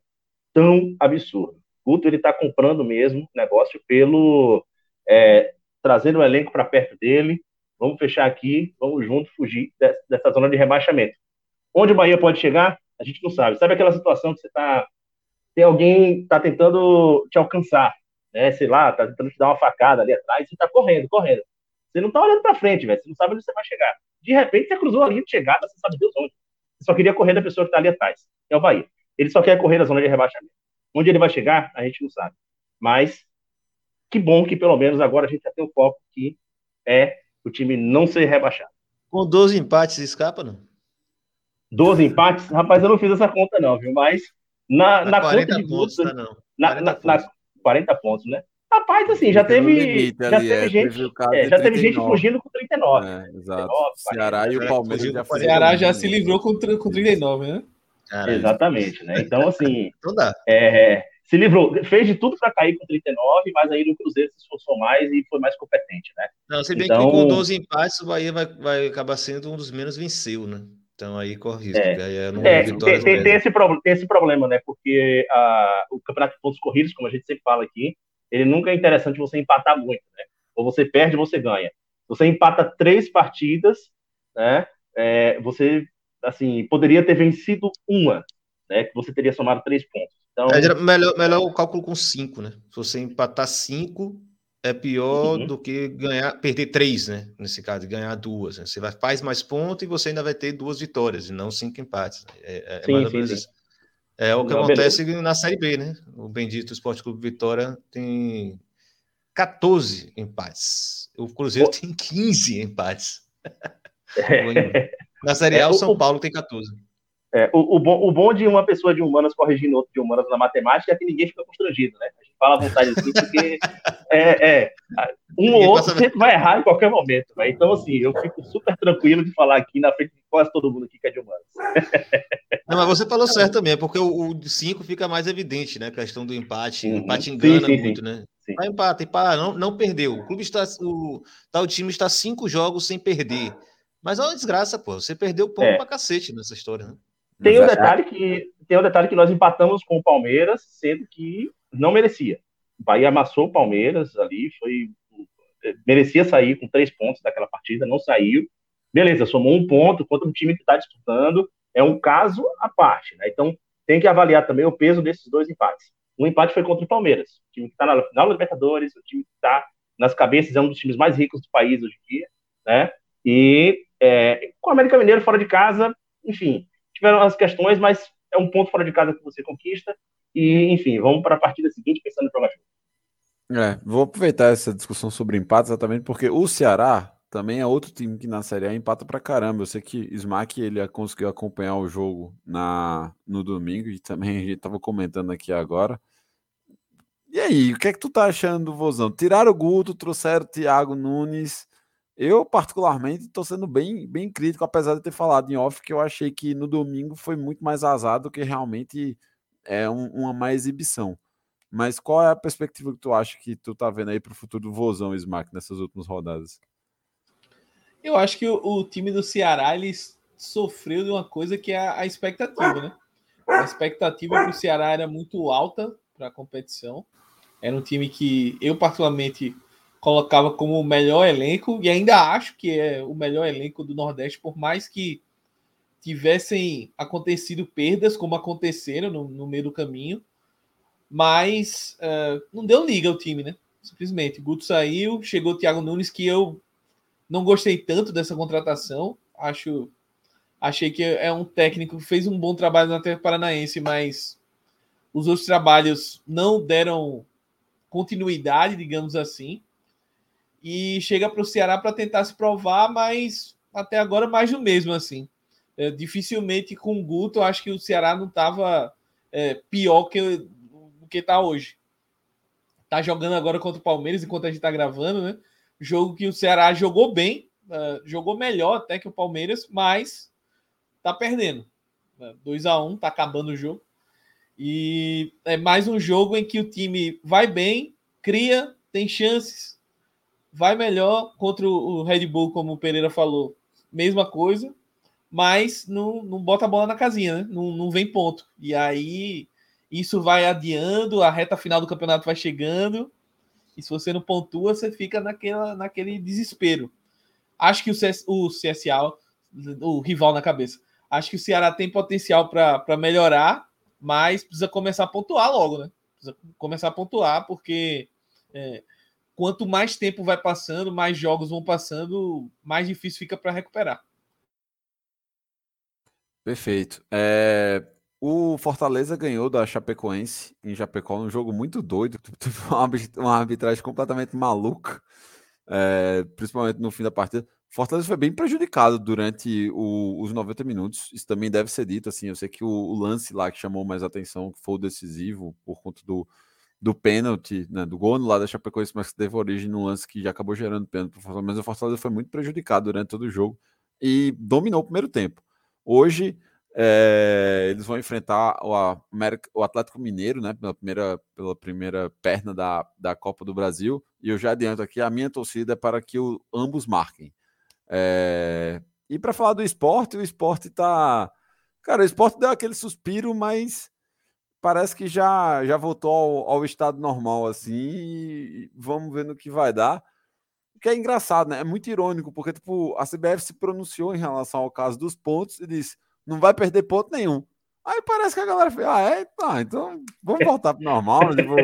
tão absurdo. O Guto ele está comprando mesmo negócio pelo é, trazendo o elenco para perto dele. Vamos fechar aqui, vamos junto fugir dessa zona de rebaixamento. Onde o Bahia pode chegar, a gente não sabe. Sabe aquela situação que você tá tem alguém tá tentando te alcançar, né? Sei lá, tá tentando te dar uma facada ali atrás, você tá correndo, correndo. Você não tá olhando para frente, velho. Você não sabe onde você vai chegar. De repente você cruzou a linha de chegada, você sabe Deus onde. Você só queria correr da pessoa que tá ali atrás. É o Bahia. Ele só quer correr da zona de rebaixamento. Onde ele vai chegar, a gente não sabe. Mas que bom que pelo menos agora a gente já tem o foco que é o time não ser rebaixado. Com 12 empates, escapa, não? 12 empates? Rapaz, eu não fiz essa conta, não, viu? Mas na, na, Tá conta de pontos, Guto. tá, não. Na, 40 na, pontos. na 40 pontos, né? Rapaz, assim, já teve, limite já ali, teve é, gente, é, já teve gente 39. fugindo com 39. É, exato. 39, Ceará e o É, Palmeiras fugiu já fizeram Ceará já se livrou com, com 39, né? Caralho. Exatamente, né? Então, assim, <laughs> Então dá. é, se livrou, fez de tudo para cair com 39, mas aí no Cruzeiro se esforçou mais e foi mais competente, né? Não, se bem Então- que com 12 empates, o Bahia vai, vai acabar sendo um dos menos venceu, né? Então aí corre risco. É. é É, tem, tem- tem esse pro- tem esse problema, né? Porque a- o campeonato de pontos corridos, como a gente sempre fala aqui, ele nunca é interessante você empatar muito, né? Ou você perde ou você ganha. Você empata três partidas, né? É, você, assim, poderia ter vencido uma, né? Que você teria somado três pontos. Então, É, melhor, melhor o cálculo com 5, né? Se você empatar 5, é pior Uhum. do que ganhar, perder três, né? Nesse caso, ganhar duas. né? Você vai, faz mais pontos e você ainda vai ter duas vitórias, e não cinco empates. É, é Sim, ou sim, sim. isso. É o que Não, acontece na Série B, né? O bendito Esporte Clube Vitória tem 14 empates. O Cruzeiro tem 15 empates. <laughs> Na Série A, É, o o- São o- Paulo tem 14. É, o, o bom, o bom de uma pessoa de humanas corrigindo outro de humanas na matemática é que ninguém fica constrangido, né? A gente fala à vontade assim, porque <laughs> é, é, um Ninguém ou outro passa- sempre vai errar em qualquer momento. Né? Então, assim, eu fico super tranquilo de falar aqui na frente de quase todo mundo aqui que é de humanas. <laughs> Não, mas você falou certo também, é porque o 5 fica mais evidente, né? A questão do empate. O Uhum. empate Sim, engana sim, muito, sim. né? Sim. Vai empata, empata, não, não perdeu. O clube está. O tal time está cinco jogos sem perder. Mas é uma desgraça, pô. Você perdeu ponto É. pra cacete nessa história, né? Tem o Mas é- detalhe que tem o detalhe que nós empatamos com o Palmeiras, sendo que não merecia. O Bahia amassou o Palmeiras ali, foi merecia sair com três pontos daquela partida, não saiu. Beleza, somou um ponto contra um time que está disputando. É um caso à parte, né? Então tem que avaliar também o peso desses dois empates. O empate foi contra o Palmeiras, o time que está na final da Libertadores, o time que está nas cabeças, é um dos times mais ricos do país hoje em dia, né? E é, com o América Mineiro fora de casa, enfim, tiveram as questões, mas é um ponto fora de casa que você conquista. E, enfim, vamos para a partida seguinte pensando no próximo. É, vou aproveitar essa discussão sobre empate exatamente porque o Ceará também é outro time que na Série A empata pra caramba. Eu sei que Smack ele conseguiu acompanhar o jogo na, no domingo e também <laughs> a gente tava comentando aqui agora. E aí, o que é que tu tá achando do Vozão? Tiraram o Guto, trouxeram o Thiago Nunes. Eu, particularmente, tô sendo bem, bem crítico, apesar de ter falado em off que eu achei que no domingo foi muito mais azado do que realmente é um- uma má exibição. Mas qual é a perspectiva que tu acha que tu tá vendo aí pro futuro do Vozão, Smack, nessas últimas rodadas? Eu acho que o, o time do Ceará ele sofreu de uma coisa que é a, a expectativa, né? A expectativa para o Ceará era muito alta para a competição. Era um time que eu, particularmente, colocava como o melhor elenco, e ainda acho que é o melhor elenco do Nordeste, por mais que tivessem acontecido perdas, como aconteceram no, no meio do caminho. Mas eh, não deu liga o time, né? Simplesmente. Guto saiu, chegou o Thiago Nunes, que eu não gostei tanto dessa contratação. Acho, achei que é um técnico que fez um bom trabalho no Atlético Paranaense, mas os outros trabalhos não deram continuidade, digamos assim. E chega para o Ceará para tentar se provar, mas até agora mais do mesmo assim. É, dificilmente com o Guto, eu acho que o Ceará não estava pior que o que está hoje. Tá jogando agora contra o Palmeiras enquanto a gente está gravando, né? Jogo que o Ceará jogou bem, uh, jogou melhor até que o Palmeiras, mas tá perdendo. 2 a 1 um, tá acabando o jogo. E é mais um jogo em que o time vai bem, cria, tem chances, vai melhor contra o Red Bull, como o Pereira falou. Mesma coisa, mas não, não bota a bola na casinha, né? Não, não vem ponto. E aí isso vai adiando, a reta final do campeonato vai chegando. E se você não pontua, você fica naquela, naquele desespero. Acho que o, CS, o CSA, o rival na cabeça, acho que o Ceará tem potencial para melhorar, mas precisa começar a pontuar logo, né? Precisa começar a pontuar, porque é, quanto mais tempo vai passando, mais jogos vão passando, mais difícil fica para recuperar. Perfeito. É, o Fortaleza ganhou da Chapecoense em Chapecó num jogo muito doido, uma arbitragem completamente maluca, é, principalmente no fim da partida. Fortaleza foi bem prejudicado durante o, os 90 minutos. Isso também deve ser dito. Assim, eu sei que o, o, lance lá que chamou mais atenção, que foi o decisivo por conta do, do pênalti, né, do gol lá da Chapecoense, mas que teve origem num lance que já acabou gerando pênalti para o Fortaleza. Mas o Fortaleza foi muito prejudicado durante todo o jogo e dominou o primeiro tempo. Hoje é, eles vão enfrentar o, América, o, Atlético Mineiro, né? Pela primeira, pela primeira perna da, da Copa do Brasil. E eu já adianto aqui, a minha torcida é para que o, ambos marquem. É, e para falar do esporte, o esporte tá. Cara, o esporte deu aquele suspiro, mas parece que já, já voltou ao, ao estado normal, assim. E vamos ver no que vai dar. O que é engraçado, né? É muito irônico, porque tipo, a CBF se pronunciou em relação ao caso dos pontos e disse não vai perder ponto nenhum. Aí parece que a galera fez, ah, é? Ah, então vamos voltar pro normal. <laughs> tipo,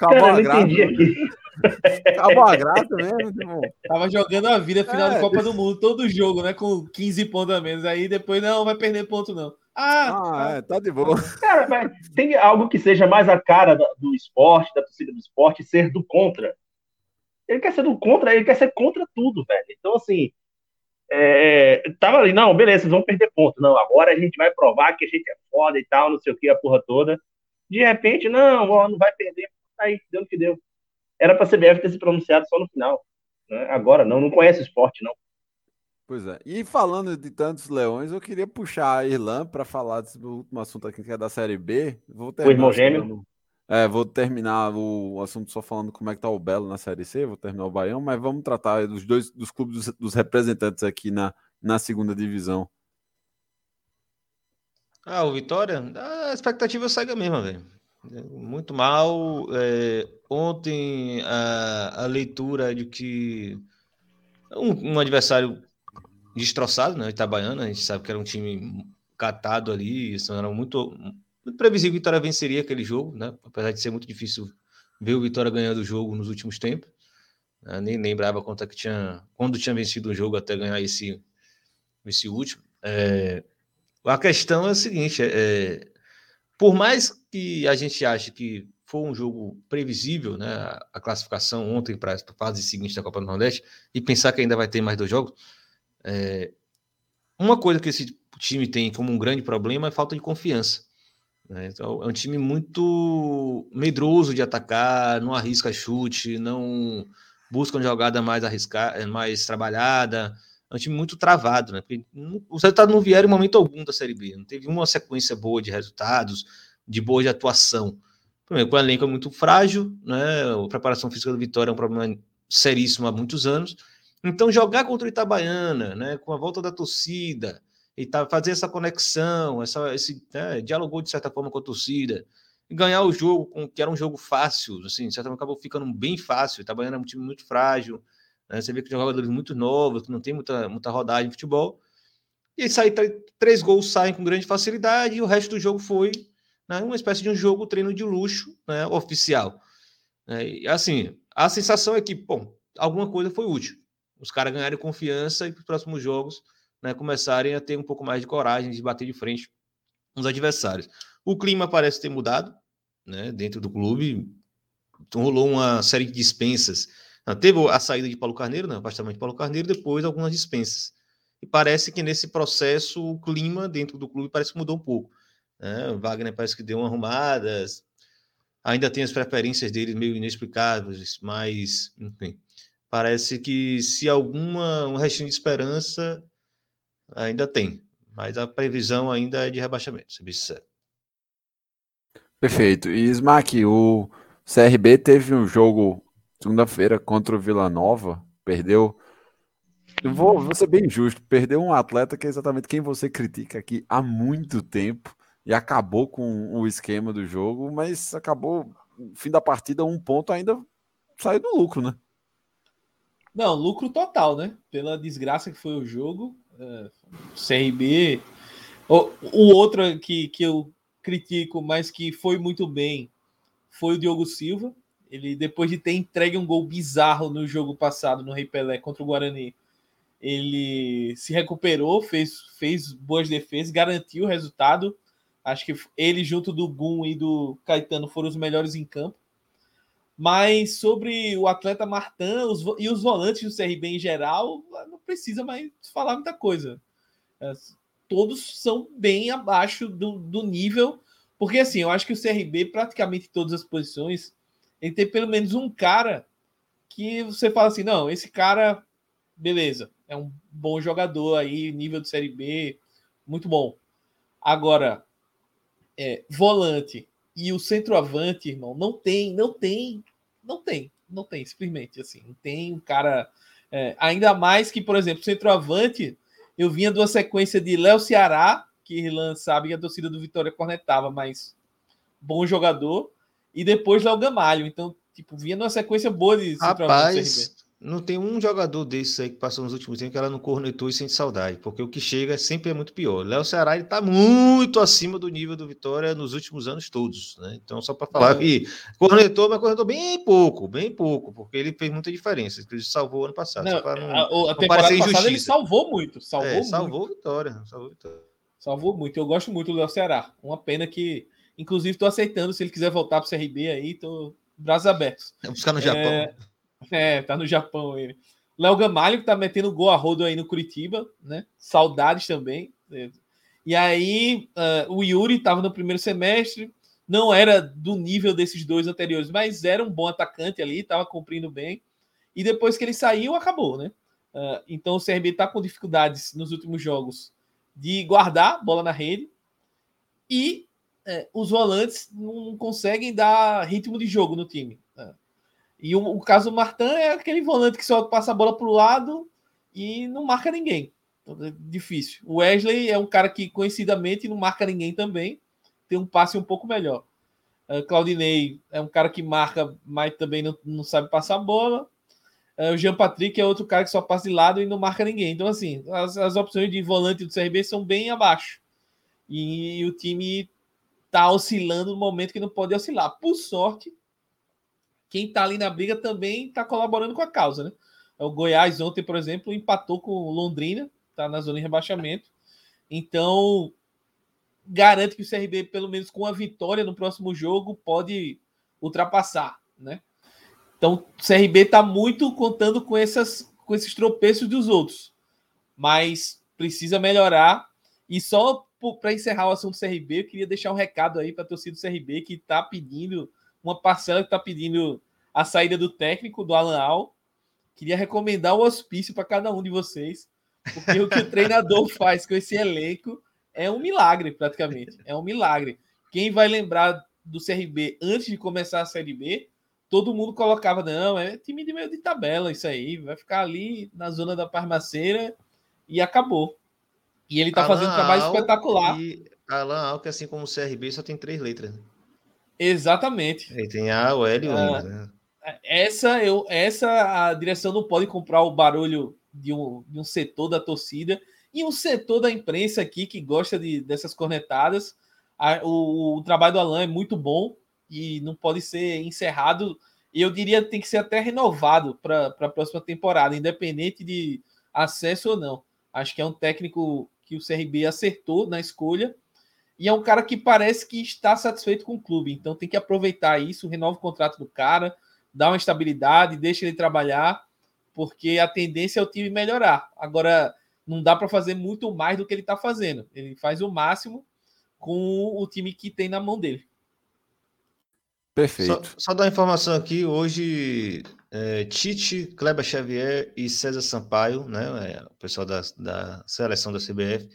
Acabou Cara, a graça. aqui. <laughs> Acabou a graça mesmo. tipo, Tava jogando a vida final É. de Copa do Mundo, todo jogo, né? Com 15 pontos a menos. Aí depois não vai perder ponto, não. Ah, Ah, é, tá de boa. <laughs> Cara, mas tem algo que seja mais a cara do esporte, da torcida do esporte, ser do contra. Ele quer ser do contra, ele quer ser contra tudo, velho. Então, assim, é, tava ali, não, beleza, vocês vão perder ponto. Não, agora a gente vai provar que a gente é foda e tal, não sei o que, a porra toda. De repente, não, ó, não vai perder. Aí, deu no que deu. Era pra CBF ter se pronunciado só no final. né? Agora, não, não conhece o esporte, não. Pois é. E falando de tantos leões, eu queria puxar a Irlã para falar desse último assunto aqui, que é da Série B. Vou O irmão gêmeo? É, vou terminar o assunto só falando como é que tá o Belo na Série C, vou terminar o Baião, mas vamos tratar dos dois dos clubes dos, dos representantes aqui na, na segunda divisão. Ah, o Vitória, a expectativa segue a mesma, velho. Muito mal. é, ontem a, a leitura de que um, um adversário destroçado, né? Itabaiana, a gente sabe que era um time catado ali, isso era muito, muito previsível que Vitória venceria aquele jogo, né? Apesar de ser muito difícil ver o Vitória ganhando o jogo nos últimos tempos. né, nem lembrava quanto é que tinha, quando tinha vencido o jogo até ganhar esse, esse último. É, a questão é a seguinte: é, é, por mais que a gente ache que foi um jogo previsível, né, a classificação ontem para a fase seguinte da Copa do Nordeste, e pensar que ainda vai ter mais dois jogos, é, uma coisa que esse time tem como um grande problema é falta de confiança. né? Então, é um time muito medroso de atacar, não arrisca chute, não busca uma jogada mais arriscada, mais trabalhada. É um time muito travado, né? Porque os resultados não vieram em momento algum da Série B. Não teve uma sequência boa de resultados, de boa de atuação. Primeiro, o elenco é muito frágil, né? A preparação física do Vitória é um problema seríssimo há muitos anos. Então, jogar contra o Itabaiana, né? Com a volta da torcida, e tá, fazer essa conexão, essa, esse né, de certa forma com a torcida, ganhar o jogo, que era um jogo fácil, assim, de certa forma acabou ficando bem fácil. O Itabaiana é um time muito frágil, né, você vê que tem jogadores muito novos, que não tem muita, muita rodagem de futebol. E sai, três gols saem com grande facilidade, e o resto do jogo foi né, uma espécie de um jogo treino de luxo né, oficial. né, e assim, a sensação é que, bom, alguma coisa foi útil. Os caras ganharem confiança e para os próximos jogos né, começarem a ter um pouco mais de coragem de bater de frente com os adversários. O clima parece ter mudado né, dentro do clube. Então, rolou uma série de dispensas. Ah, Teve a saída de Paulo Carneiro, né, o de Paulo Carneiro, depois algumas dispensas. E parece que nesse processo o clima dentro do clube parece que mudou um pouco. né? O Wagner parece que deu uma arrumada, ainda tem as preferências dele meio inexplicáveis, mas, enfim, parece que se alguma um restinho de esperança ainda tem, mas a previsão ainda é de rebaixamento, se sincero. Perfeito. E Smack, o CRB teve um jogo segunda-feira contra o Vila Nova, perdeu. Eu vou, vou ser bem justo, perdeu um atleta que é exatamente quem você critica aqui há muito tempo e acabou com o esquema do jogo, mas acabou, fim da partida, um ponto ainda saiu do lucro, né? Não, lucro total, né? Pela desgraça que foi o jogo. é, CRB. O, o outro que, que eu critico, mas que foi muito bem, foi o Diogo Silva. Ele, depois de ter entregue um gol bizarro no jogo passado, no Rei Pelé contra o Guarani, ele se recuperou, fez, fez boas defesas, garantiu o resultado. Acho que ele, junto do Gum e do Caetano, foram os melhores em campo. Mas sobre o atleta Martin os e os volantes do CRB em geral, não precisa mais falar muita coisa. É, Todos são bem abaixo do, do nível, porque assim, eu acho que o CRB, praticamente todas as posições, ele tem pelo menos um cara que você fala assim: não, esse cara, beleza, é um bom jogador aí, nível de Série B, muito bom. Agora, é, volante e o centroavante, irmão, não tem, não tem, não tem, não tem, simplesmente assim, não tem um cara. é, ainda mais que, por exemplo, centroavante, eu vinha de uma sequência de Léo Ceará, que Irlan sabe que a torcida do Vitória cornetava, mas bom jogador, e depois Léo Gamalho. Então, tipo, vinha numa sequência boa de. Rapaz, não tem um jogador desses aí que passou nos últimos tempos que ela não cornetou e sente saudade, porque o que chega sempre é muito pior. Léo Ceará ele tá muito acima do nível do Vitória nos últimos anos todos, né? Então, só para falar que cornetou, mas cornetou bem pouco, bem pouco, porque ele fez muita diferença. Ele salvou ano passado. Não, não, a, a temporada passada ele salvou muito. Salvou É, muito. salvou Vitória. Salvou Vitória. Salvou muito. Eu gosto muito do Léo Ceará. Uma pena que, inclusive, tô aceitando. Se ele quiser voltar pro CRB aí, tô braços abertos. É buscar no Japão. É, é, tá no Japão ele. Léo Gamalho, que tá metendo gol a rodo aí no Curitiba, né? Saudades também. É. E aí, ah, o Yuri tava no primeiro semestre, não era do nível desses dois anteriores, mas era um bom atacante ali, tava cumprindo bem. E depois que ele saiu, acabou, né? Ah, então o CRB tá com dificuldades nos últimos jogos de guardar bola na rede e é, os volantes não conseguem dar ritmo de jogo no time. E o, o caso do Martin é aquele volante que só passa a bola para o lado e não marca ninguém. Então, é difícil. O Wesley é um cara que conhecidamente não marca ninguém também, tem um passe um pouco melhor. Uh, Claudinei é um cara que marca, mas também não, não sabe passar a bola. Uh, o Jean Patrick é outro cara que só passa de lado e não marca ninguém. Então, assim, as, as opções de volante do CRB são bem abaixo. E, o time tá oscilando no momento que não pode oscilar. Por sorte, quem tá ali na briga também tá colaborando com a causa, né? O Goiás ontem, por exemplo, empatou com Londrina, tá na zona de rebaixamento. Então, garante que o CRB, pelo menos com a vitória no próximo jogo, pode ultrapassar, né? Então, o CRB tá muito contando com, essas, com esses tropeços dos outros, mas precisa melhorar. E só para encerrar o assunto do CRB, eu queria deixar um recado aí para a torcida do CRB que está pedindo, uma parcela que está pedindo a saída do técnico, do Alan Al. Queria recomendar o hospício para cada um de vocês, porque o que o treinador <laughs> faz com esse elenco é um milagre, praticamente. É um milagre. Quem vai lembrar do CRB antes de começar a Série B, todo mundo colocava, não, é time de meio de tabela isso aí, vai ficar ali na zona da Parmaceira e acabou. E ele tá Alan fazendo um trabalho Al espetacular. E Alan Al, que assim como o CRB, só tem três letras. né? Exatamente. Ele tem A, o L e o Ah. Né? Essa, eu, essa a direção não pode comprar o barulho de um, de um setor da torcida e um setor da imprensa aqui que gosta de, dessas cornetadas. A- o, o trabalho do Alan é muito bom e não pode ser encerrado. E eu diria que tem que ser até renovado para a próxima temporada, independente de acesso ou não. Acho que é um técnico que o CRB acertou na escolha e é um cara que parece que está satisfeito com o clube. Então tem que aproveitar isso, renova o contrato do cara, dá uma estabilidade, deixa ele trabalhar, porque a tendência é o time melhorar. Agora, não dá para fazer muito mais do que ele está fazendo. Ele faz o máximo com o time que tem na mão dele. Só, Perfeito. só dar uma informação aqui, hoje é, Tite, Kleber Xavier e César Sampaio, né, é, o pessoal da, da seleção da CBF,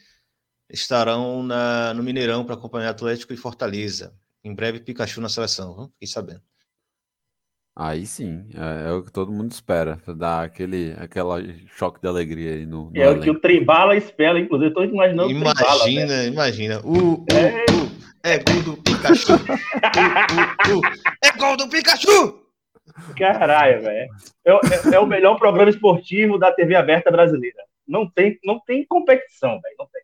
estarão na- no Mineirão para acompanhar Atlético e Fortaleza. Em breve, Pikachu na seleção, viu? fiquei sabendo. Aí sim, é, é o que todo mundo espera, dar aquele, aquela choque de alegria aí no, no É o que o Trembala espera, inclusive. Eu tô imaginando o Trembala. velho. Imagina, imagina. O, o, o, é gol do Pikachu. O, o, o, é gol do Pikachu! Caralho, velho. É, é- é o melhor programa esportivo da TV aberta brasileira. Não tem, não tem competição, velho. Não tem.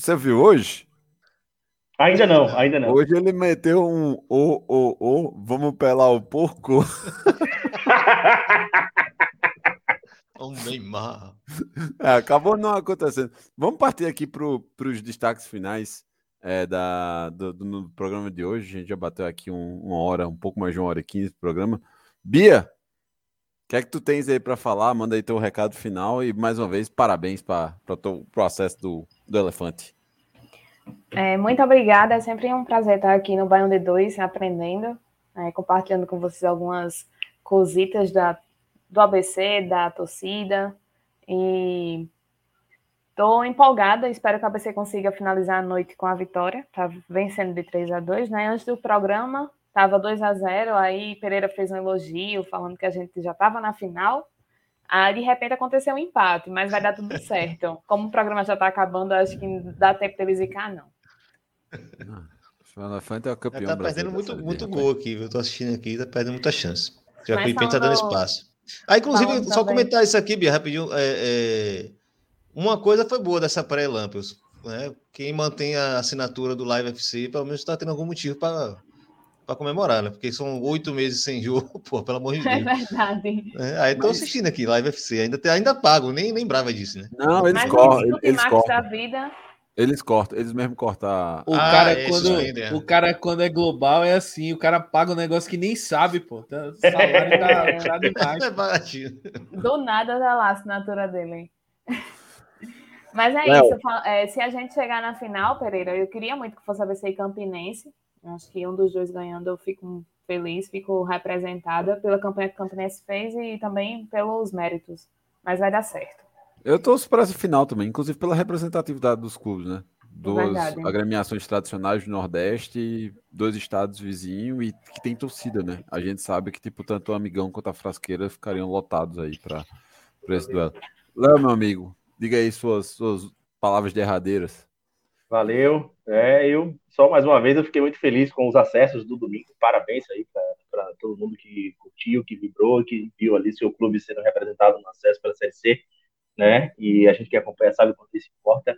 Você viu hoje? Ainda não, ainda não. Hoje ele meteu um ô, ô, ô, vamos pelar o porco. <laughs> O Neymar. É, acabou não acontecendo. Vamos partir aqui para os destaques finais é, da, do, do- programa de hoje. A gente já bateu aqui um- uma hora, um pouco mais de uma hora e quinze do programa. Bia, o que é que tu tens aí para falar? Manda aí teu recado final e mais uma vez parabéns para o processo do, do elefante. É, muito obrigada, é sempre um prazer estar aqui no Baião de Dois, aprendendo, é, compartilhando com vocês algumas cositas da, do ABC, da torcida, e estou empolgada, espero que o ABC consiga finalizar a noite com a vitória, tá vencendo de 3 a 2 né? Antes do programa, estava 2 a 0 aí Pereira fez um elogio, falando que a gente já estava na final, Aí, de repente, aconteceu um empate, mas vai dar tudo certo. Como o programa já está acabando, acho que não dá tempo deles zicar, não. O elefante é o campeão Tá brasileiro perdendo da muito, muito rapaz. gol aqui, viu? Eu tô assistindo aqui, tá perdendo muita chance. Já que o Pippen tá dando espaço. Ah, inclusive, Falando só também. comentar isso aqui, Bia, rapidinho. é, é, Uma coisa foi boa dessa pré-Lampions. Né? Quem mantém a assinatura do Live FC, pelo menos está tendo algum motivo para comemorar, né? Porque são oito meses sem jogo, <laughs> pô, pelo amor de É Deus. verdade. É, aí tô assistindo aqui, Live FC, ainda, ainda pago, nem lembrava disso, né? Não, eles Mas cortam. Eles, cortam. vida, Eles cortam. Eles mesmo cortam. a- O, Ah, cara, é, quando, é. o cara, quando é global, é assim: o cara paga um negócio que nem sabe, pô. Tá, salário tá, <laughs> tá demais. É baratinho. do nada tá lá a assinatura dele. <laughs> Mas é Léo. isso. é, se a gente chegar na final, Pereira, eu queria muito que fosse ABC e Campinense. Eu Acho que um dos dois ganhando, eu fico feliz, fico representada pela campanha que o Campinense fez e também pelos méritos. Mas vai dar certo. Eu torço para essa final também, inclusive pela representatividade dos clubes, né? Duas Verdade. agremiações tradicionais do Nordeste, dois estados vizinhos e que tem torcida, né? A gente sabe que, tipo, tanto o Amigão quanto a Frasqueira ficariam lotados aí para esse duelo. Léo, meu amigo, diga aí suas, suas palavras derradeiras. Valeu. É, eu só mais uma vez eu fiquei muito feliz com os acessos do domingo. Parabéns aí para todo mundo que curtiu, que vibrou, que viu ali seu clube sendo representado no acesso pela Série C, né? E a gente que acompanha sabe o quanto isso importa.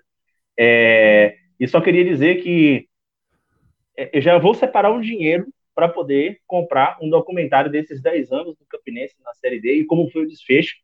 É, e só queria dizer que é, eu já vou separar um dinheiro para poder comprar um documentário desses 10 anos do Campinense na Série D e como foi o desfecho.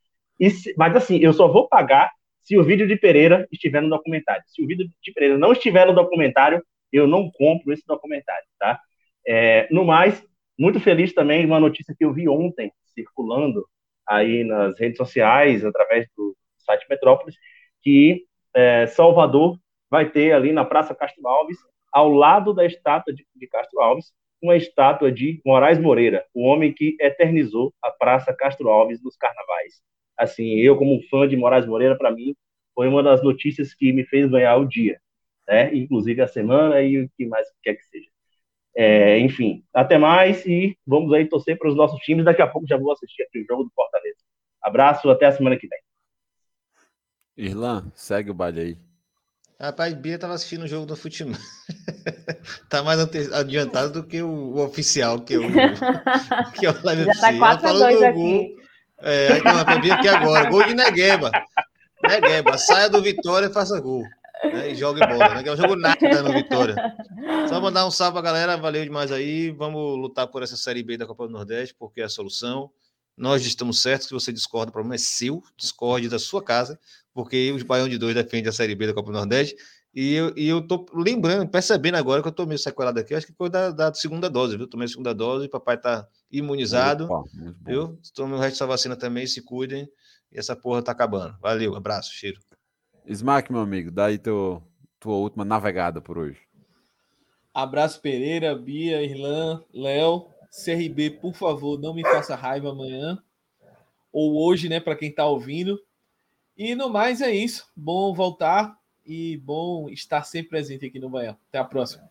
E mas assim, eu só vou pagar se o vídeo de Pereira estiver no documentário. Se o vídeo de Pereira não estiver no documentário, eu não compro esse documentário, tá? É, no mais, muito feliz também uma notícia que eu vi ontem circulando aí nas redes sociais, através do site Metrópolis, que é, Salvador vai ter ali na Praça Castro Alves, ao lado da estátua de, de Castro Alves, uma estátua de Moraes Moreira, o homem que eternizou a Praça Castro Alves nos carnavais. Assim, eu como fã de Moraes Moreira, para mim, foi uma das notícias que me fez ganhar o dia, né? Inclusive a semana e o que mais quer que seja. É, enfim, até mais e vamos aí torcer para os nossos times. Daqui a pouco já vou assistir aqui o jogo do Fortaleza. Abraço, até a semana que vem. Irlan, segue o baile aí. Rapaz, Bia tava assistindo o jogo do futebol. <laughs> tá mais adiantado do que o, o oficial, que é o, <laughs> que é o Live Já tá FC. Ela 4 a falou 2 do aqui. É, aí não, pra Bia aqui agora. Gol de Negueba. Negueba, saia do Vitória e faça gol. Né, e jogue bola, né? Que é um jogo nada no Vitória. Só mandar um salve pra galera, valeu demais aí. Vamos lutar por essa Série B da Copa do Nordeste, porque é a solução. Nós estamos certos, se você discorda, o problema é seu, discorde da sua casa, porque os Baião de Dois defende a Série B da Copa do Nordeste. E eu, e eu tô lembrando, percebendo agora que eu tô meio sequelado aqui, acho que foi da, da segunda dose, viu? Tomei a segunda dose, papai tá imunizado, Opa, bom. viu? O resto da vacina também, se cuidem. E essa porra tá acabando. Valeu, abraço, cheiro. Smack, meu amigo, dá aí teu, tua última navegada por hoje. Abraço Pereira, Bia, Irlan, Léo. CRB, por favor, não me faça raiva amanhã. Ou hoje, né, para quem tá ouvindo. E no mais é isso. Bom voltar e bom estar sempre presente aqui no Baião. Até a próxima.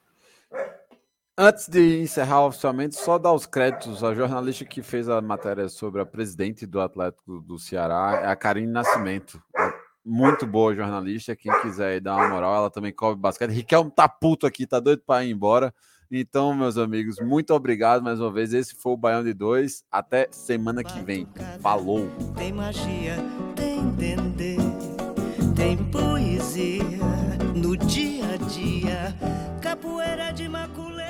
Antes de encerrar oficialmente, só dar os créditos à jornalista que fez a matéria sobre a presidente do Atlético do Ceará, é a Karine Nascimento. É muito boa jornalista. Quem quiser aí dar uma moral, ela também cobre basquete. Riquelme tá puto aqui, tá doido para ir embora. Então, meus amigos, muito obrigado mais uma vez. Esse foi o Baião de Dois. Até semana que vem. Falou! Tem magia, tem dendê, tem poesia no dia a dia, capoeira de maculê.